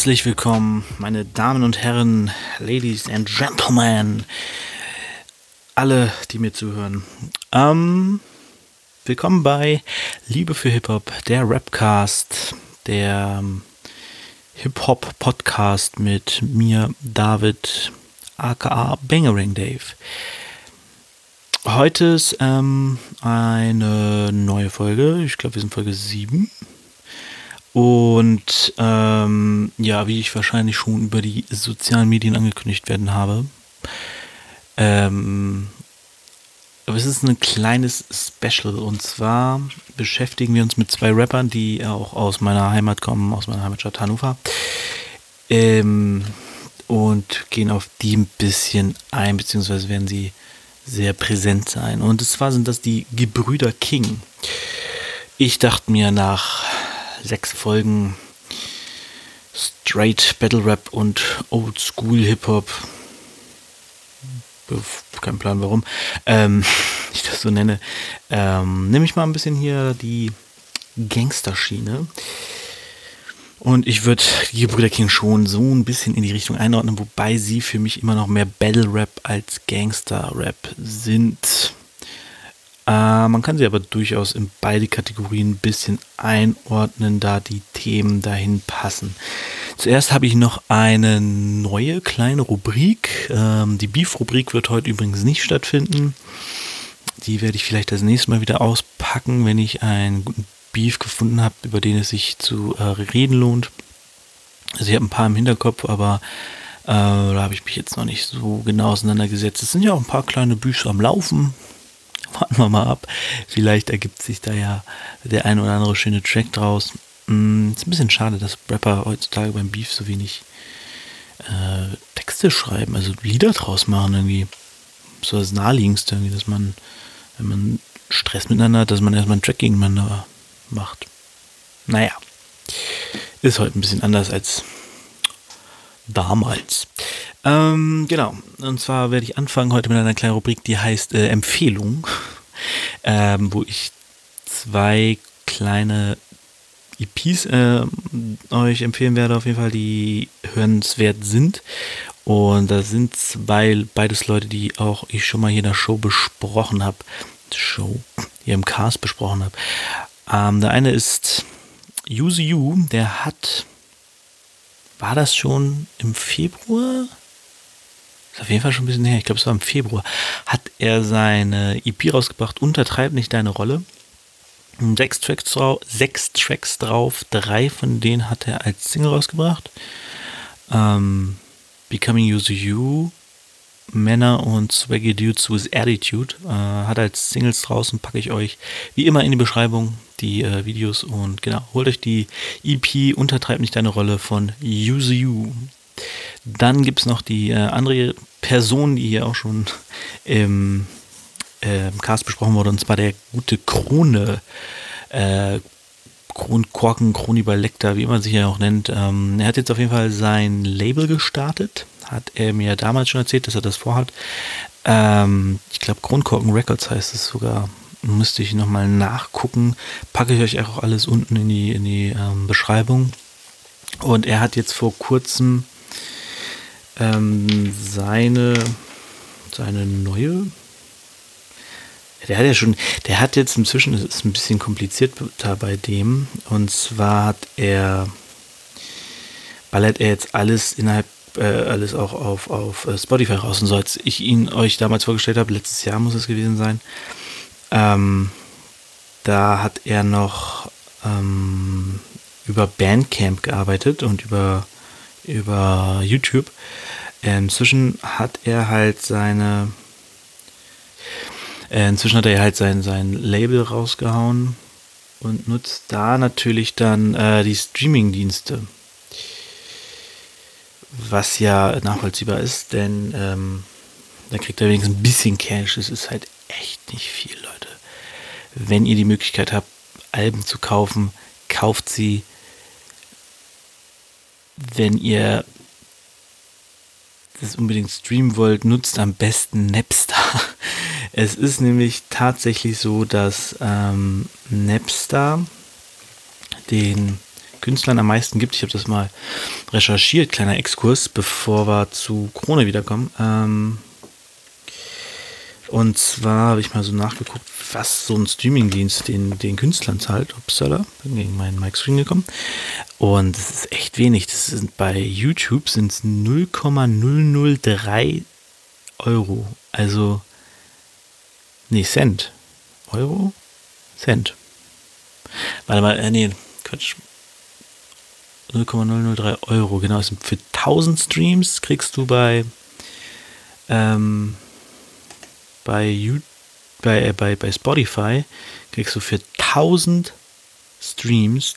Herzlich willkommen, meine Damen und Herren, Ladies and Gentlemen, alle, die mir zuhören. Ähm, willkommen bei Liebe für Hip-Hop, der Rapcast, der ähm, Hip-Hop-Podcast mit mir, David, aka Bangering Dave. Heute ist ähm, eine neue Folge. Ich glaube, wir sind Folge 7. Und ähm, ja, wie ich wahrscheinlich schon über die sozialen Medien angekündigt werden habe. Ähm, aber es ist ein kleines Special. Und zwar beschäftigen wir uns mit zwei Rappern, die auch aus meiner Heimat kommen, aus meiner Heimatstadt Hannover. Ähm, und gehen auf die ein bisschen ein, beziehungsweise werden sie sehr präsent sein. Und zwar sind das die Gebrüder King. Ich dachte mir nach sechs Folgen Straight Battle Rap und Old School Hip Hop, kein Plan warum, ähm, ich das so nenne, ähm, nehme ich mal ein bisschen hier die Gangsterschiene. Und ich würde die Brüder King schon so ein bisschen in die Richtung einordnen, wobei sie für mich immer noch mehr Battle Rap als Gangster Rap sind. Äh, man kann sie aber durchaus in beide Kategorien ein bisschen einordnen, da die Themen dahin passen. Zuerst habe ich noch eine neue kleine Rubrik. Ähm, die Beef-Rubrik wird heute übrigens nicht stattfinden. Die werde ich vielleicht das nächste Mal wieder auspacken, wenn ich einen guten Beef gefunden habe, über den es sich zu äh, reden lohnt. Also ich habe ein paar im Hinterkopf, aber äh, da habe ich mich jetzt noch nicht so genau auseinandergesetzt. Es sind ja auch ein paar kleine Bücher am Laufen. Warten wir mal ab. Vielleicht ergibt sich da ja der ein oder andere schöne Track draus. Mm, ist ein bisschen schade, dass Rapper heutzutage beim Beef so wenig äh, Texte schreiben, also Lieder draus machen irgendwie. So das naheliegendste irgendwie, dass man, wenn man Stress miteinander hat, dass man erstmal einen Track gegeneinander macht. Naja, ist heute ein bisschen anders als damals. Ähm, genau, und zwar werde ich anfangen heute mit einer kleinen Rubrik, die heißt äh, Empfehlung, ähm, wo ich zwei kleine EPs äh, euch empfehlen werde, auf jeden Fall, die hörenswert sind. Und da sind zwei, beides Leute, die auch ich schon mal hier in der Show besprochen habe. Show, hier im Cast besprochen habe. Ähm, der eine ist Use You, der hat, war das schon im Februar? Ist auf jeden Fall schon ein bisschen her, ich glaube es war im Februar, hat er seine EP rausgebracht, Untertreib nicht deine Rolle. Sechs Tracks, drauf, sechs Tracks drauf, drei von denen hat er als Single rausgebracht. Ähm, Becoming Use You, Männer und Swaggy Dudes with Attitude. Äh, hat als Singles draußen, packe ich euch wie immer in die Beschreibung die äh, Videos und genau, holt euch die EP Untertreibt nicht deine Rolle von Use You. Dann gibt es noch die äh, andere Person, die hier auch schon im, äh, Cast besprochen wurde, und zwar der gute Krone. Äh, Kronkorken, Kronibal Lecter, wie man sich ja auch nennt. Ähm, er hat jetzt auf jeden Fall sein Label gestartet hat er mir damals schon erzählt, dass er das vorhat. Ähm, ich glaube, Grundkorken Records heißt es sogar. Müsste ich nochmal nachgucken. Packe ich euch auch alles unten in die, in die ähm, Beschreibung. Und er hat jetzt vor kurzem ähm, seine, seine neue. Der hat ja schon, der hat jetzt inzwischen, das ist ein bisschen kompliziert da bei dem. Und zwar hat er, ballert er jetzt alles innerhalb äh, alles auch auf, auf äh, Spotify raus und so, als ich ihn euch damals vorgestellt habe, letztes Jahr muss es gewesen sein, ähm, da hat er noch ähm, über Bandcamp gearbeitet und über, über YouTube. Inzwischen hat er halt seine, äh, inzwischen hat er halt sein, sein Label rausgehauen und nutzt da natürlich dann äh, die Streaming-Dienste was ja nachvollziehbar ist, denn ähm, da kriegt er wenigstens ein bisschen Cash. Es ist halt echt nicht viel, Leute. Wenn ihr die Möglichkeit habt, Alben zu kaufen, kauft sie. Wenn ihr das unbedingt streamen wollt, nutzt am besten Napster. Es ist nämlich tatsächlich so, dass ähm, Napster den Künstlern am meisten gibt. Ich habe das mal recherchiert, kleiner Exkurs, bevor wir zu Krone wiederkommen. Ähm, und zwar habe ich mal so nachgeguckt, was so ein Streamingdienst den, den Künstlern zahlt. Upsala, bin gegen meinen Mic Screen gekommen. Und es ist echt wenig. Das sind bei YouTube sind es 0,003 Euro. Also, nee, Cent. Euro? Cent. Warte mal, äh, nee, Quatsch. 0,003 Euro, genau. Für 1000 Streams kriegst du bei, ähm, bei, bei, äh, bei, bei Spotify, kriegst du für 1000 Streams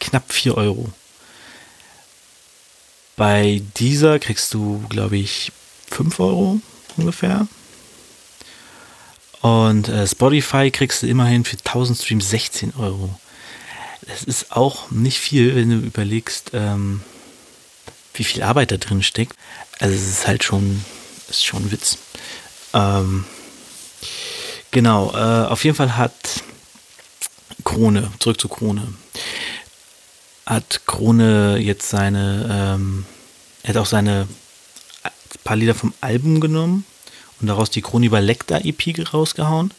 knapp 4 Euro. Bei dieser kriegst du, glaube ich, 5 Euro ungefähr. Und äh, Spotify kriegst du immerhin für 1000 Streams 16 Euro. Das ist auch nicht viel, wenn du überlegst, ähm, wie viel Arbeit da drin steckt. Also es ist halt schon, ist schon ein Witz. Ähm, genau, äh, auf jeden Fall hat Krone, zurück zu Krone, hat Krone jetzt seine, ähm, er hat auch seine paar Lieder vom Album genommen und daraus die Chroniber Lecter EP rausgehauen.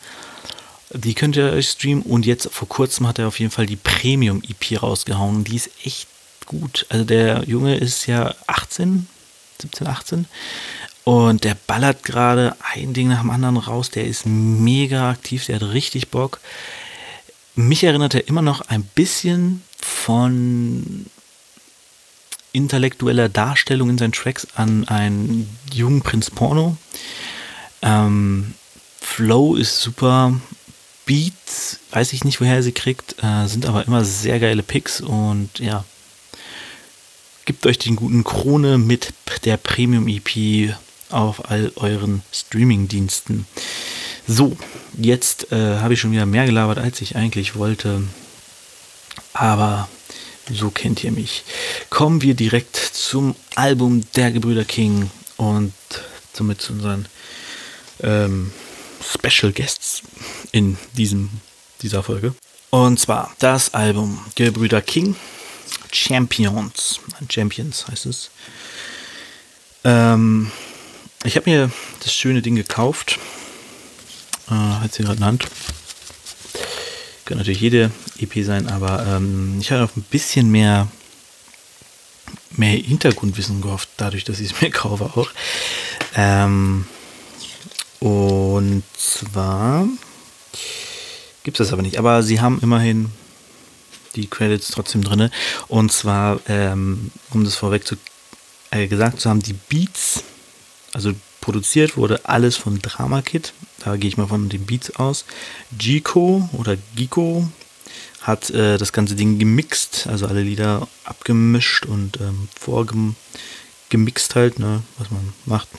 Die könnt ihr euch streamen und jetzt vor kurzem hat er auf jeden Fall die Premium EP rausgehauen die ist echt gut. Also der Junge ist ja 18, 17, 18 und der ballert gerade ein Ding nach dem anderen raus. Der ist mega aktiv, der hat richtig Bock. Mich erinnert er immer noch ein bisschen von intellektueller Darstellung in seinen Tracks an einen jungen Prinz Porno. Ähm, Flow ist super. Beats, weiß ich nicht, woher er sie kriegt, äh, sind aber immer sehr geile Picks und ja, gebt euch den guten Krone mit der Premium EP auf all euren Streaming-Diensten. So, jetzt äh, habe ich schon wieder mehr gelabert, als ich eigentlich wollte. Aber so kennt ihr mich. Kommen wir direkt zum Album der Gebrüder King und somit zu unseren ähm, Special Guests in diesem, dieser Folge. Und zwar das Album Gebrüder King Champions. Champions heißt es. Ähm, ich habe mir das schöne Ding gekauft. Äh, hat sie gerade in der Hand. Könnte natürlich jede EP sein, aber ähm, ich habe auf ein bisschen mehr, mehr Hintergrundwissen gehofft, dadurch, dass ich es mir kaufe auch. Ähm, und zwar gibt es das aber nicht. Aber sie haben immerhin die Credits trotzdem drin. Und zwar, ähm, um das vorweg zu, äh, gesagt zu haben, die Beats, also produziert wurde alles von Drama Kit. Da gehe ich mal von den Beats aus. Gico oder Gico hat äh, das ganze Ding gemixt, also alle Lieder abgemischt und ähm, vorgemixt halt, ne, was man macht.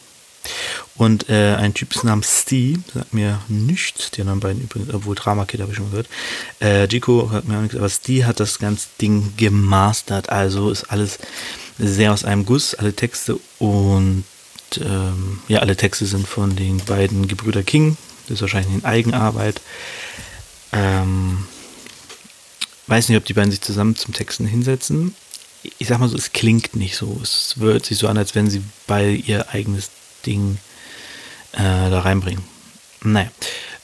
Und äh, ein Typ namens Steve, sagt mir nichts, die anderen beiden übrigens, obwohl Drama Kid habe ich schon gehört. Äh, Jico hat mir auch nichts, aber Steve hat das ganze Ding gemastert, also ist alles sehr aus einem Guss, alle Texte und ähm, ja, alle Texte sind von den beiden Gebrüder King, das ist wahrscheinlich in Eigenarbeit. Ähm, weiß nicht, ob die beiden sich zusammen zum Texten hinsetzen. Ich sag mal so, es klingt nicht so. Es wird sich so an, als wenn sie bei ihr eigenes Ding äh, da reinbringen. Naja,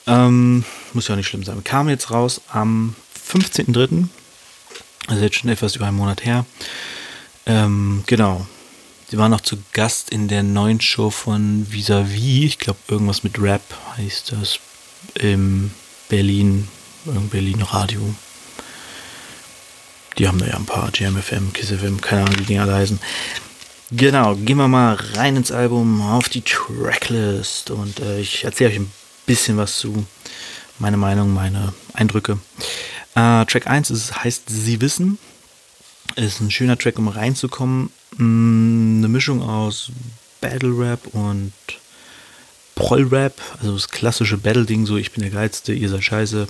ähm, muss ja auch nicht schlimm sein. Kam jetzt raus am 15.03., also jetzt schon etwas über einen Monat her. Ähm, genau. Sie war noch zu Gast in der neuen Show von Vis-a-vis. Ich glaube, irgendwas mit Rap heißt das. Im Berlin, Berlin Radio. Die haben da ja ein paar, JMFM, KissFM, keine Ahnung, wie die alle heißen. Genau, gehen wir mal rein ins Album, auf die Tracklist und äh, ich erzähle euch ein bisschen was zu meine Meinung, meine Eindrücke. Äh, Track 1 ist, heißt Sie wissen. Ist ein schöner Track, um reinzukommen. Mm, eine Mischung aus Battle Rap und Proll Rap, also das klassische Battle-Ding, so ich bin der Geilste, ihr seid scheiße.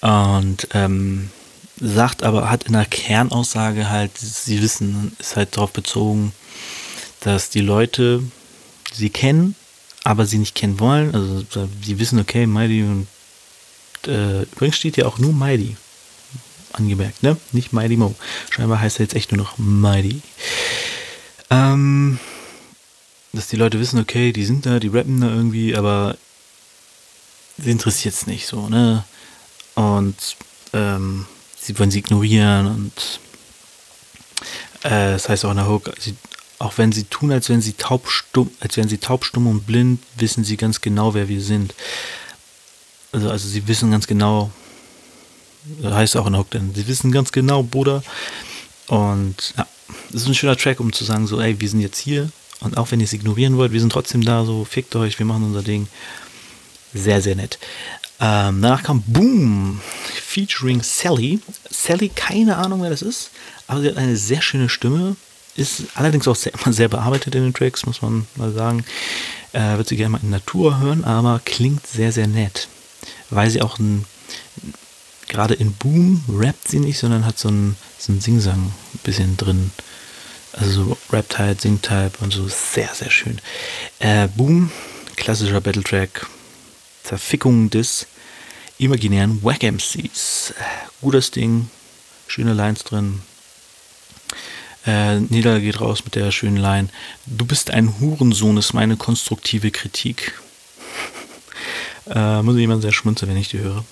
Und ähm, sagt aber, hat in der Kernaussage halt, sie wissen, ist halt darauf bezogen, dass die Leute sie kennen, aber sie nicht kennen wollen. Also sie wissen, okay, Mighty und äh, übrigens steht ja auch nur Mighty. Angemerkt, ne? Nicht Mighty Mo. Scheinbar heißt er jetzt echt nur noch Mighty. Ähm, dass die Leute wissen, okay, die sind da, die rappen da irgendwie, aber sie interessiert es nicht so, ne? Und ähm, sie wollen sie ignorieren und äh, das heißt auch in der Hook, sie, auch wenn sie tun, als wären sie taubstumm, als wären sie taubstumm und blind, wissen sie ganz genau, wer wir sind. Also, also sie wissen ganz genau, heißt auch in der Hook, denn sie wissen ganz genau, Bruder. Und ja, das ist ein schöner Track, um zu sagen, so, ey, wir sind jetzt hier und auch wenn ihr es ignorieren wollt, wir sind trotzdem da, so, fickt euch, wir machen unser Ding. Sehr, sehr nett. Ähm, danach kam Boom, featuring Sally. Sally, keine Ahnung, wer das ist, aber sie hat eine sehr schöne Stimme. Ist allerdings auch sehr, sehr bearbeitet in den Tracks, muss man mal sagen. Äh, wird sie gerne mal in Natur hören, aber klingt sehr, sehr nett. Weil sie auch ein, gerade in Boom rappt sie nicht, sondern hat so ein, so ein Singsang ein bisschen drin. Also so Rap-Type, Sing-Type und so. Sehr, sehr schön. Äh, Boom, klassischer Battle-Track. Zerfickung des imaginären Wack MCs. Gutes Ding, schöne Lines drin. Äh, Nieder geht raus mit der schönen Line. Du bist ein Hurensohn, ist meine konstruktive Kritik. äh, muss ich jemand sehr schmunzeln, wenn ich die höre.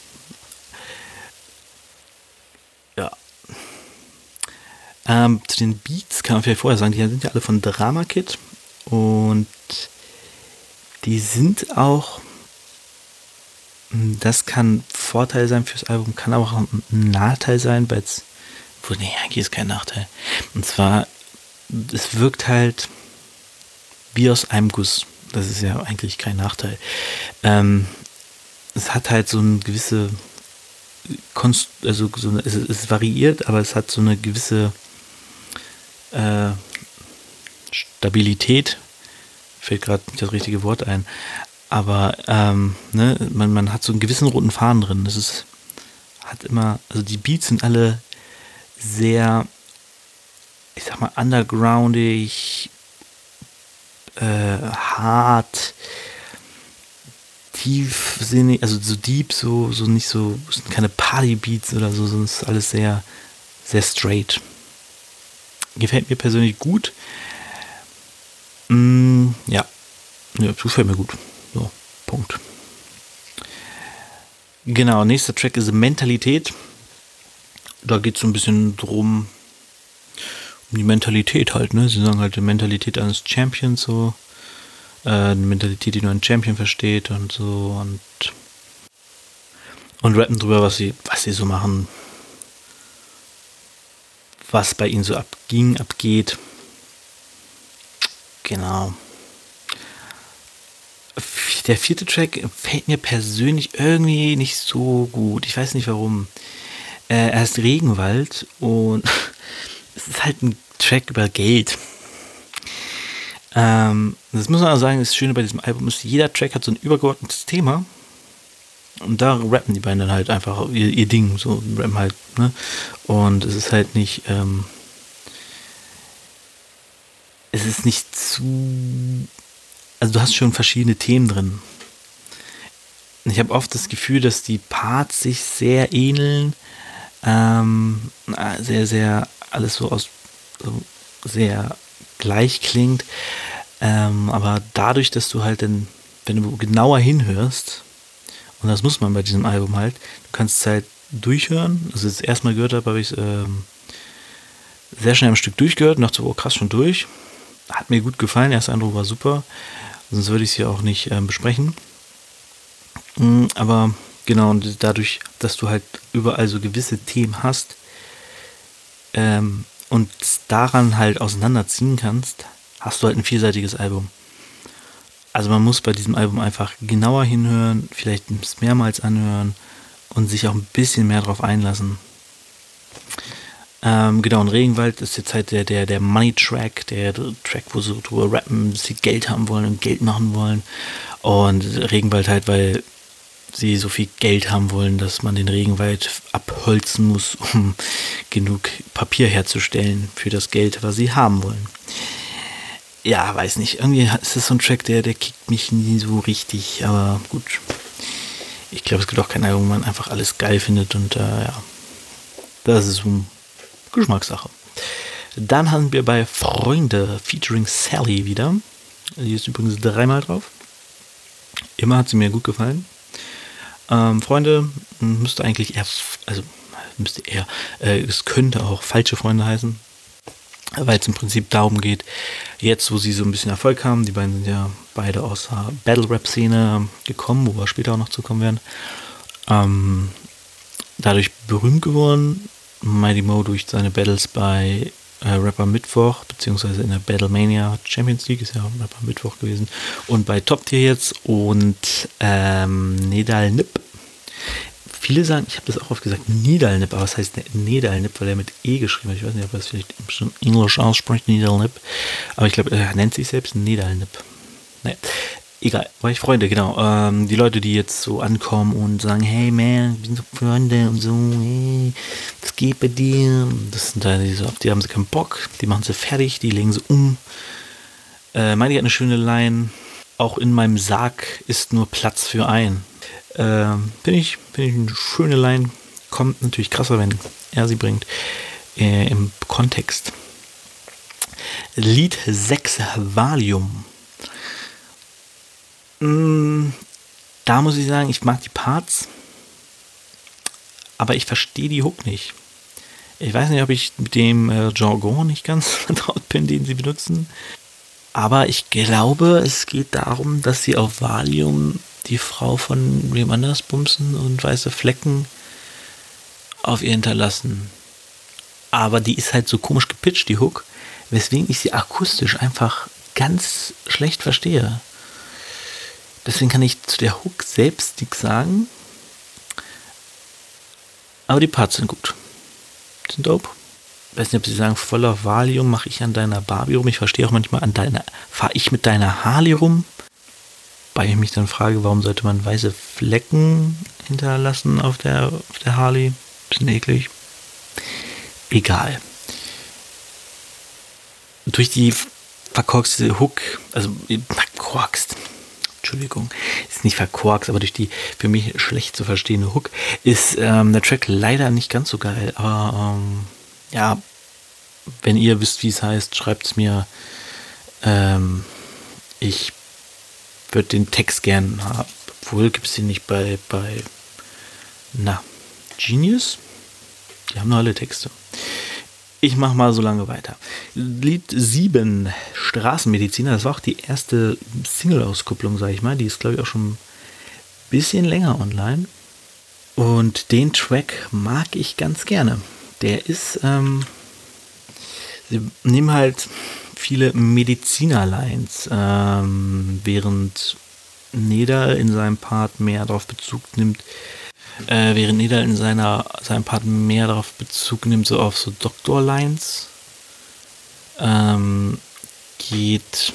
Ähm, zu den Beats kann man vielleicht vorher sagen, die sind ja alle von Drama Kid und die sind auch das kann Vorteil sein fürs Album, kann aber auch ein Nachteil sein, weil es, nee, eigentlich ist kein Nachteil. Und zwar, es wirkt halt wie aus einem Guss. Das ist ja eigentlich kein Nachteil. Ähm, es hat halt so eine gewisse Konst also so eine, es, es, variiert, aber es hat so eine gewisse äh, Stabilität. Fällt gerade nicht das richtige Wort ein. Aber ähm, ne, man, man hat so einen gewissen roten Faden drin. Das ist, hat immer, also die Beats sind alle sehr, ich sag mal, undergroundig, äh, hart, tiefsinnig, also so deep, so, so nicht so, sind keine Party-Beats oder so, sondern es ist alles sehr, sehr straight. Gefällt mir persönlich gut. Mm, ja. ja, gefällt mir gut. So, Punkt. Genau, nächster Track ist Mentalität. Da geht es so ein bisschen drum, um die Mentalität halt, ne? Sie sagen halt die Mentalität eines Champions so. Äh, eine Mentalität, die nur ein Champion versteht und so und und rappen drüber, was sie, was sie so machen, was bei ihnen so abging, abgeht. Genau der vierte Track fällt mir persönlich irgendwie nicht so gut. Ich weiß nicht warum. Äh, er ist Regenwald und es ist halt ein Track über Geld. Ähm, das muss man auch sagen, das Schöne bei diesem Album ist, jeder Track hat so ein übergeordnetes Thema. Und da rappen die beiden dann halt einfach ihr, ihr Ding, so rappen halt, ne? Und es ist halt nicht, ähm, es ist nicht zu also du hast schon verschiedene Themen drin. Ich habe oft das Gefühl, dass die Parts sich sehr ähneln. Ähm, sehr, sehr, alles so aus, so sehr gleich klingt. Ähm, aber dadurch, dass du halt dann, wenn du genauer hinhörst, und das muss man bei diesem Album halt, du kannst es halt durchhören. Also das erste Mal gehört habe, habe ich es ähm, sehr schnell am Stück durchgehört und dachte, oh krass, schon durch. Hat mir gut gefallen, der erste Eindruck war super sonst würde ich es hier auch nicht äh, besprechen. Mhm, aber genau, und dadurch, dass du halt überall so gewisse Themen hast ähm, und daran halt auseinanderziehen kannst, hast du halt ein vielseitiges Album. Also man muss bei diesem Album einfach genauer hinhören, vielleicht mehrmals anhören und sich auch ein bisschen mehr drauf einlassen. Ähm, genau, und Regenwald ist jetzt halt der, der, der Money Track, der Track, wo sie drüber rappen, dass sie Geld haben wollen und Geld machen wollen. Und Regenwald halt, weil sie so viel Geld haben wollen, dass man den Regenwald abholzen muss, um genug Papier herzustellen für das Geld, was sie haben wollen. Ja, weiß nicht. Irgendwie ist das so ein Track, der, der kickt mich nie so richtig, aber gut. Ich glaube, es gibt auch kein Album, wo man einfach alles geil findet und äh, ja, Das ist um Geschmackssache. Dann haben wir bei Freunde featuring Sally wieder. Die ist übrigens dreimal drauf. Immer hat sie mir gut gefallen. Ähm, Freunde müsste eigentlich eher, also müsste eher, äh, es könnte auch falsche Freunde heißen, weil es im Prinzip darum geht, jetzt wo sie so ein bisschen Erfolg haben, die beiden sind ja beide aus der Battle-Rap-Szene gekommen, wo wir später auch noch zukommen werden, ähm, dadurch berühmt geworden, Mighty Mo durch seine Battles bei äh, Rapper Mittwoch, beziehungsweise in der Battlemania Champions League, ist ja Rapper Mittwoch gewesen, und bei Top Tier jetzt und ähm, Nedal Nip. Viele sagen, ich habe das auch oft gesagt, Nidalnip, aber was heißt Nedalnip, weil er mit E geschrieben hat. Ich weiß nicht, ob er es vielleicht im Englisch ausspricht, Nidalnip. Aber ich glaube, er nennt sich selbst Nedalnip. Naja, egal, war ich Freunde, genau. Ähm, die Leute, die jetzt so ankommen und sagen, hey man, wir sind so Freunde und so, hey, was geht bei dir? Das sind da diese, auf die haben sie keinen Bock, die machen sie fertig, die legen sie um. Äh, Meini hat eine schöne Line, auch in meinem Sarg ist nur Platz für ein. Äh, Finde ich, find ich eine schöne Line, kommt natürlich krasser, wenn er sie bringt, äh, im Kontext. Lied 6 Valium Mm, da muss ich sagen, ich mag die Parts, aber ich verstehe die Hook nicht. Ich weiß nicht, ob ich mit dem äh, Jargon nicht ganz vertraut bin, den sie benutzen. Aber ich glaube, es geht darum, dass sie auf Valium die Frau von wem anders bumsen und weiße Flecken auf ihr hinterlassen. Aber die ist halt so komisch gepitcht, die Hook, weswegen ich sie akustisch einfach ganz schlecht verstehe. Deswegen kann ich zu der Hook selbst nichts sagen. Aber die Parts sind gut. Sind dope. Ich weiß nicht, ob sie sagen, voller Valium mache ich an deiner Barbie rum. Ich verstehe auch manchmal an deiner, fahre ich mit deiner Harley rum. Weil ich mich dann frage, warum sollte man weiße Flecken hinterlassen auf der, auf der Harley? Bisschen eklig. Egal. Durch die verkorkste Hook, also verkorkst, Entschuldigung, ist nicht verkorkst, aber durch die für mich schlecht zu verstehende Hook ist ähm, der Track leider nicht ganz so geil. Aber ähm, ja, wenn ihr wisst, wie es heißt, schreibt es mir. Ähm, ich würde den Text gern haben. Obwohl gibt es den nicht bei, bei, na, Genius? Die haben nur alle Texte. Ich mache mal so lange weiter. Lied 7, Straßenmediziner, das war auch die erste Single-Auskupplung, sage ich mal. Die ist, glaube ich, auch schon ein bisschen länger online. Und den Track mag ich ganz gerne. Der ist, ähm, sie nehmen halt viele Mediziner-Lines, ähm, während Neder in seinem Part mehr darauf Bezug nimmt, äh, während Neda in seiner, seinem Part mehr darauf Bezug nimmt, so auf so Doktor-Lines, ähm, geht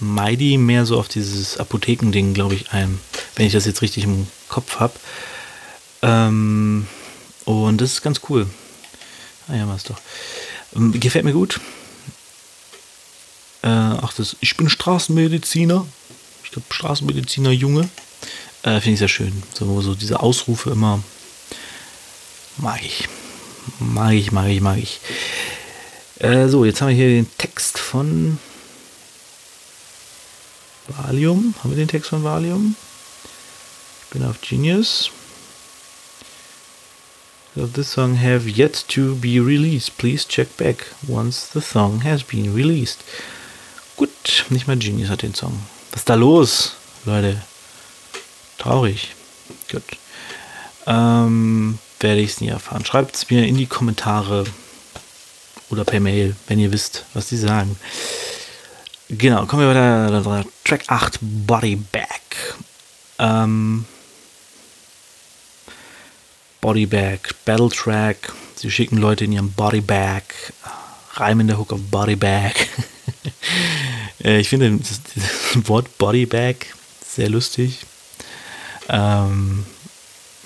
Mighty mehr so auf dieses Apothekending, glaube ich, ein, wenn ich das jetzt richtig im Kopf habe. Ähm, und das ist ganz cool. Ah ja, was doch. Ähm, gefällt mir gut. Äh, ach, das, ich bin Straßenmediziner. Ich glaube, Straßenmediziner Junge. Äh, Finde ich sehr schön. So, so diese Ausrufe immer mag ich. Mag ich, mag ich, mag ich. Äh, so, jetzt haben wir hier den Text von Valium. Haben wir den Text von Valium? Ich bin auf Genius. So this song have yet to be released. Please check back once the song has been released. Gut, nicht mal Genius hat den Song. Was ist da los, Leute? Traurig. Gut. Ähm, werde ich es nie erfahren. Schreibt es mir in die Kommentare oder per Mail, wenn ihr wisst, was sie sagen. Genau, kommen wir weiter. Track 8, Body Back. Ähm, Body Back, Battle Track. Sie schicken Leute in ihrem Body Back. Reimen der Hook auf Body Back. Äh, ich finde das, das Wort Body Back sehr lustig. Ähm,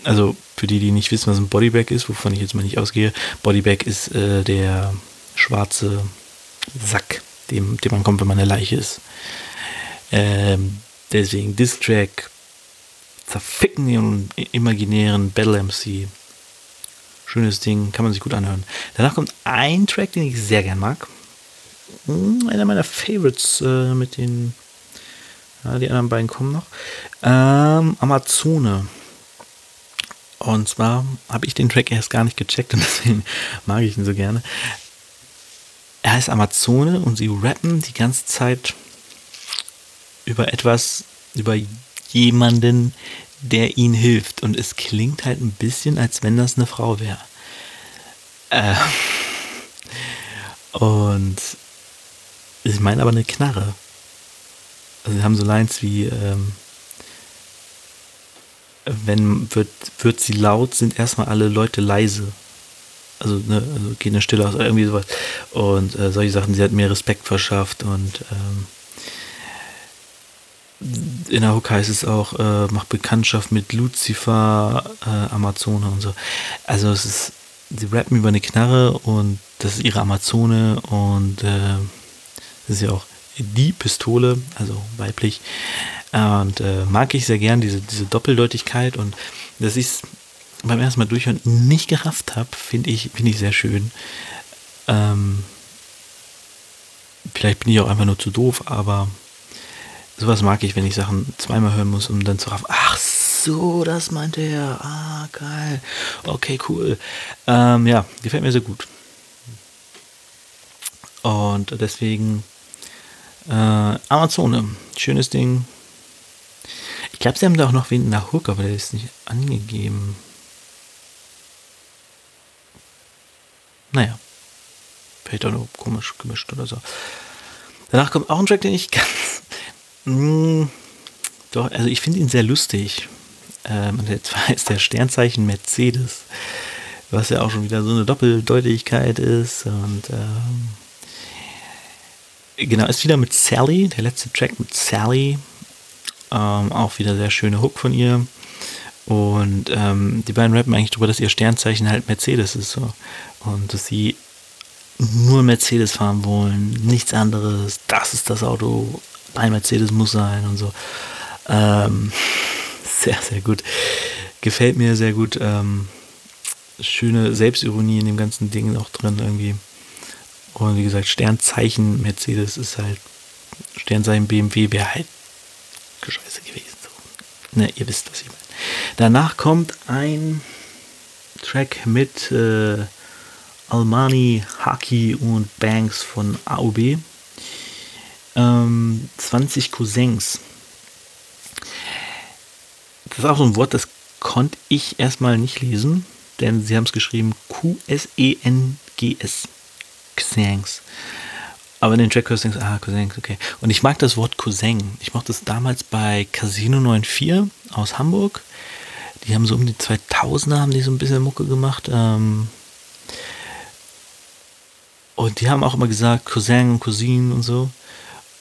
also für die, die nicht wissen, was ein Bodybag ist, wovon ich jetzt mal nicht ausgehe, Bodybag ist äh, der schwarze Sack, dem, dem man kommt, wenn man eine Leiche ist. Ähm, deswegen Distrack, zerficken ihren imaginären Battle MC. Schönes Ding, kann man sich gut anhören. Danach kommt ein Track, den ich sehr gern mag. Hm, einer meiner Favorites äh, mit den. Ja, die anderen beiden kommen noch. Ähm, Amazone. Und zwar habe ich den Track erst gar nicht gecheckt und deswegen mag ich ihn so gerne. Er heißt Amazone und sie rappen die ganze Zeit über etwas, über jemanden, der ihnen hilft. Und es klingt halt ein bisschen, als wenn das eine Frau wäre. Äh, und ich meine aber eine Knarre. Also sie haben so Lines wie, ähm, wenn wird, wird sie laut, sind erstmal alle Leute leise. Also, ne, also geht eine Stille aus, irgendwie sowas. Und äh, solche Sachen, sie hat mir Respekt verschafft und ähm, in der Hook heißt es auch, äh, macht Bekanntschaft mit Lucifer, äh, Amazone und so. Also es ist, sie rappen über eine Knarre und das ist ihre Amazone und äh, das ist ja auch die Pistole, also weiblich. Und äh, mag ich sehr gern, diese, diese Doppeldeutigkeit und dass ich es beim ersten Mal durchhören nicht gerafft habe, finde ich, find ich sehr schön. Ähm, vielleicht bin ich auch einfach nur zu doof, aber sowas mag ich, wenn ich Sachen zweimal hören muss, um dann zu raffen. Ach so, das meinte er. Ah, geil. Okay, cool. Ähm, ja, gefällt mir sehr gut. Und deswegen äh, Amazone, schönes Ding. Ich glaube, sie haben da auch noch wen nach Hook, aber der ist nicht angegeben. Naja. Vielleicht auch nur komisch gemischt oder so. Danach kommt auch ein Track, den ich ganz Mm, doch, also ich finde ihn sehr lustig. Ähm, und zwar ist der Sternzeichen Mercedes, was ja auch schon wieder so eine Doppeldeutigkeit ist. Und ähm, genau, ist wieder mit Sally, der letzte Track mit Sally. Ähm, auch wieder sehr schöne Hook von ihr. Und ähm, die beiden rappen eigentlich darüber, dass ihr Sternzeichen halt Mercedes ist. So. Und dass sie nur Mercedes fahren wollen, nichts anderes. Das ist das Auto, ein Mercedes muss sein und so. Ähm, sehr, sehr gut. Gefällt mir sehr gut. Ähm, schöne Selbstironie in dem ganzen Ding auch drin irgendwie. Und wie gesagt, Sternzeichen Mercedes ist halt, Sternzeichen BMW wäre halt scheiße gewesen. So. Ne, ihr wisst, was ich meine. Danach kommt ein Track mit äh, Almani, Haki und Banks von AOB ähm, 20 Cousins. Das ist auch so ein Wort, das konnte ich erstmal nicht lesen, denn sie haben es geschrieben Q-S-E-N-G-S. Cousins. Aber in den Track du ah, Cousins, okay. Und ich mag das Wort Cousin. Ich mochte es damals bei Casino 94 aus Hamburg. Die haben so um die 2000er haben die so ein bisschen Mucke gemacht. Ähm, und die haben auch immer gesagt Cousin und Cousine und so.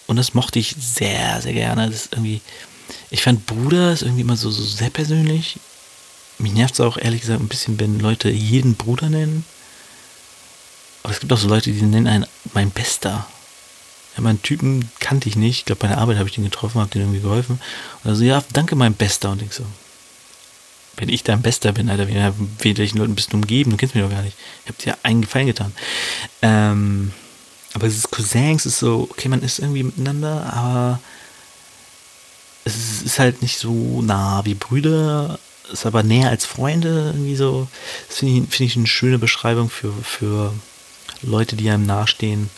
Und das mochte ich sehr, sehr gerne. Das irgendwie, ich fand Bruder ist irgendwie immer so, so sehr persönlich. Mich nervt es auch ehrlich gesagt ein bisschen, wenn Leute jeden Bruder nennen. Aber es gibt auch so Leute, die nennen einen mein Bester. Ja, meinen Typen kannte ich nicht. Ich glaube, bei der Arbeit habe ich den getroffen, habe denen irgendwie geholfen. Und also, ja, danke, mein Bester. Und ich so, wenn ich dein Bester bin, Alter, wie, welchen Leuten bist du umgeben? Du kennst mich doch gar nicht. Ich habe dir einen Gefallen getan. Ähm, aber dieses Cousins ist so, okay, man ist irgendwie miteinander, aber es ist halt nicht so nah wie Brüder, ist aber näher als Freunde, irgendwie so. Das finde ich, find ich eine schöne Beschreibung für, für Leute, die einem nahestehen,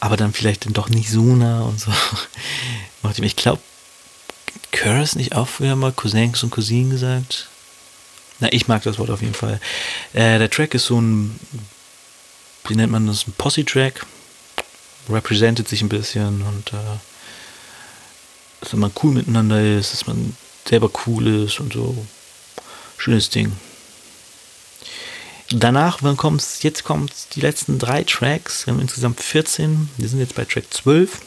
aber dann vielleicht dann doch nicht so nah und so. Ich glaube, Curse nicht auch früher mal Cousins und Cousinen gesagt? Na, ich mag das Wort auf jeden Fall. Äh, der Track ist so ein, wie nennt man das, ein Posse-Track representet sich ein bisschen und äh, dass man cool miteinander ist, dass man selber cool ist und so. Schönes Ding. Danach, wann kommt's? Jetzt kommt die letzten drei Tracks. Wir haben insgesamt 14. Wir sind jetzt bei Track 12.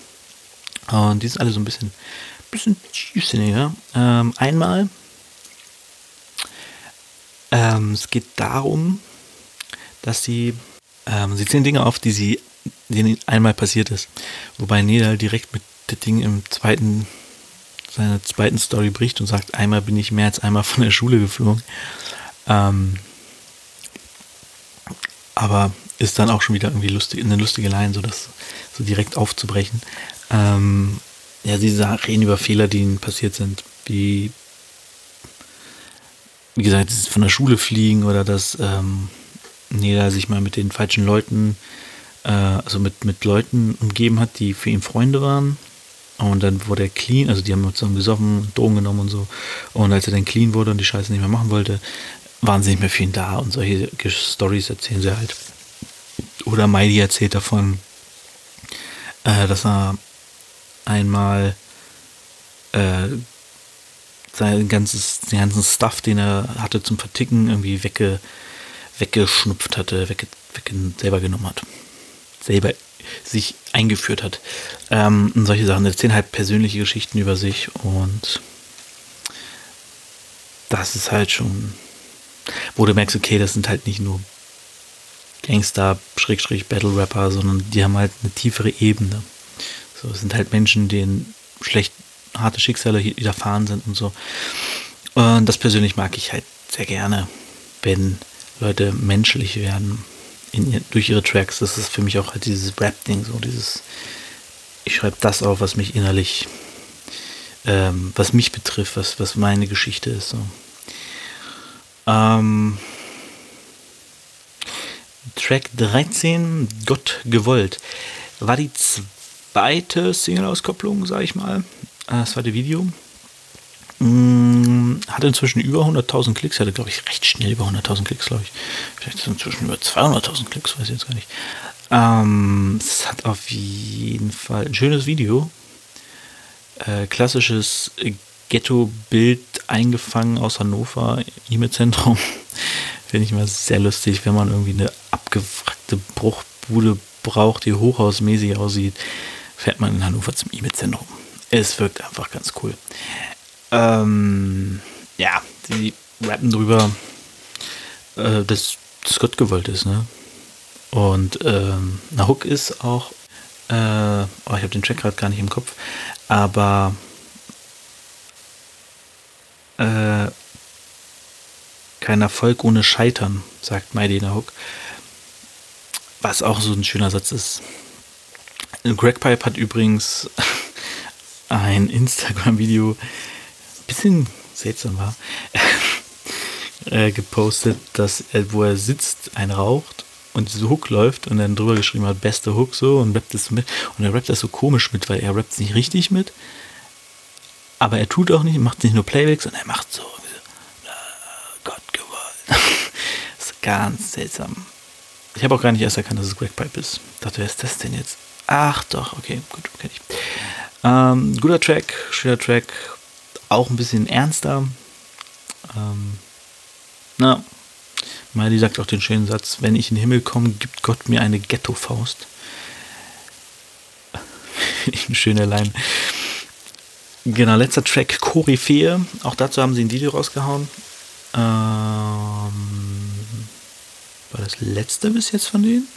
Und die sind alle so ein bisschen, bisschen tiefsinniger. Ähm, einmal, ähm, es geht darum, dass sie, ähm, sie zählen Dinge auf, die sie denen einmal passiert ist. Wobei Neda direkt mit dem Ding im zweiten, seiner zweiten Story bricht und sagt, einmal bin ich mehr als einmal von der Schule geflogen. Ähm, aber ist dann auch schon wieder irgendwie lustig, eine lustige Line, so das so direkt aufzubrechen. Ähm, ja, sie reden über Fehler, die ihnen passiert sind, wie wie gesagt, von der Schule fliegen oder dass ähm, Neda sich mal mit den falschen Leuten, äh, also mit, mit Leuten umgeben hat, die für ihn Freunde waren. Und dann wurde er clean, also die haben zusammen gesoffen, Drogen genommen und so. Und als er dann clean wurde und die Scheiße nicht mehr machen wollte, nicht mehr ihn da. Und solche Stories erzählen sie halt. Oder Miley erzählt davon, äh, dass er einmal äh, sein ganzes, den ganzen Stuff, den er hatte zum Verticken, irgendwie wegge, weggeschnupft hatte, wegge, wegge, selber genommen hat. Selber sich eingeführt hat. Ähm, und solche Sachen. Erzählen halt persönliche Geschichten über sich und das ist halt schon, wo du merkst, okay, das sind halt nicht nur Gangster, Schrägstrich, Battle Rapper, sondern die haben halt eine tiefere Ebene. So, es sind halt Menschen, denen schlecht harte Schicksale widerfahren sind und so. Und das persönlich mag ich halt sehr gerne, wenn Leute menschlich werden in, durch ihre Tracks. Das ist für mich auch halt dieses Rap-Ding, so dieses, ich schreibe das auf, was mich innerlich, ähm, was mich betrifft, was, was meine Geschichte ist. So. Ähm, Track 13, Gott gewollt, war die zweite Single-Auskopplung, sag ich mal. Äh, das zweite Video. Hm, hat inzwischen über 100.000 Klicks, hatte glaube ich recht schnell über 100.000 Klicks, glaube ich. Vielleicht inzwischen über 200.000 Klicks, weiß ich jetzt gar nicht. Ähm, es hat auf jeden Fall ein schönes Video. Äh, klassisches Ghetto-Bild eingefangen aus Hannover, E-Mail-Zentrum. Finde ich immer sehr lustig, wenn man irgendwie eine abgewrackte Bruchbude braucht, die hochhausmäßig aussieht, fährt man in Hannover zum E-Mail-Zentrum es wirkt einfach ganz cool. Ähm, ja, die rappen drüber, äh, dass Scott gewollt ist, ne? Und ähm, eine Hook ist auch, äh, oh, ich habe den Track gerade gar nicht im Kopf, aber äh, kein Erfolg ohne Scheitern, sagt der Hook. Was auch so ein schöner Satz ist. Greg Pipe hat übrigens ein Instagram-Video, bisschen seltsam war, äh, gepostet, dass er, wo er sitzt, ein raucht und diese Hook läuft und dann drüber geschrieben hat, beste Hook so und rappt das mit. Und er rappt das so komisch mit, weil er rappt nicht richtig mit, aber er tut auch nicht, macht nicht nur Playbacks, sondern er macht so, Gott gewollt. das ist ganz seltsam. Ich habe auch gar nicht erst erkannt, dass es Greg Pipe ist. Ich dachte, wer ist das denn jetzt? Ach doch, okay, gut, kenne ich. Ähm, guter Track, schöner Track, auch ein bisschen ernster. Ähm, na, Miley sagt auch den schönen Satz, wenn ich in den Himmel komme, gibt Gott mir eine Ghetto-Faust. eine schöne Line. Genau, letzter Track, Koryphäe. Auch dazu haben sie ein Video rausgehauen. Ähm, war das letzte bis jetzt von denen?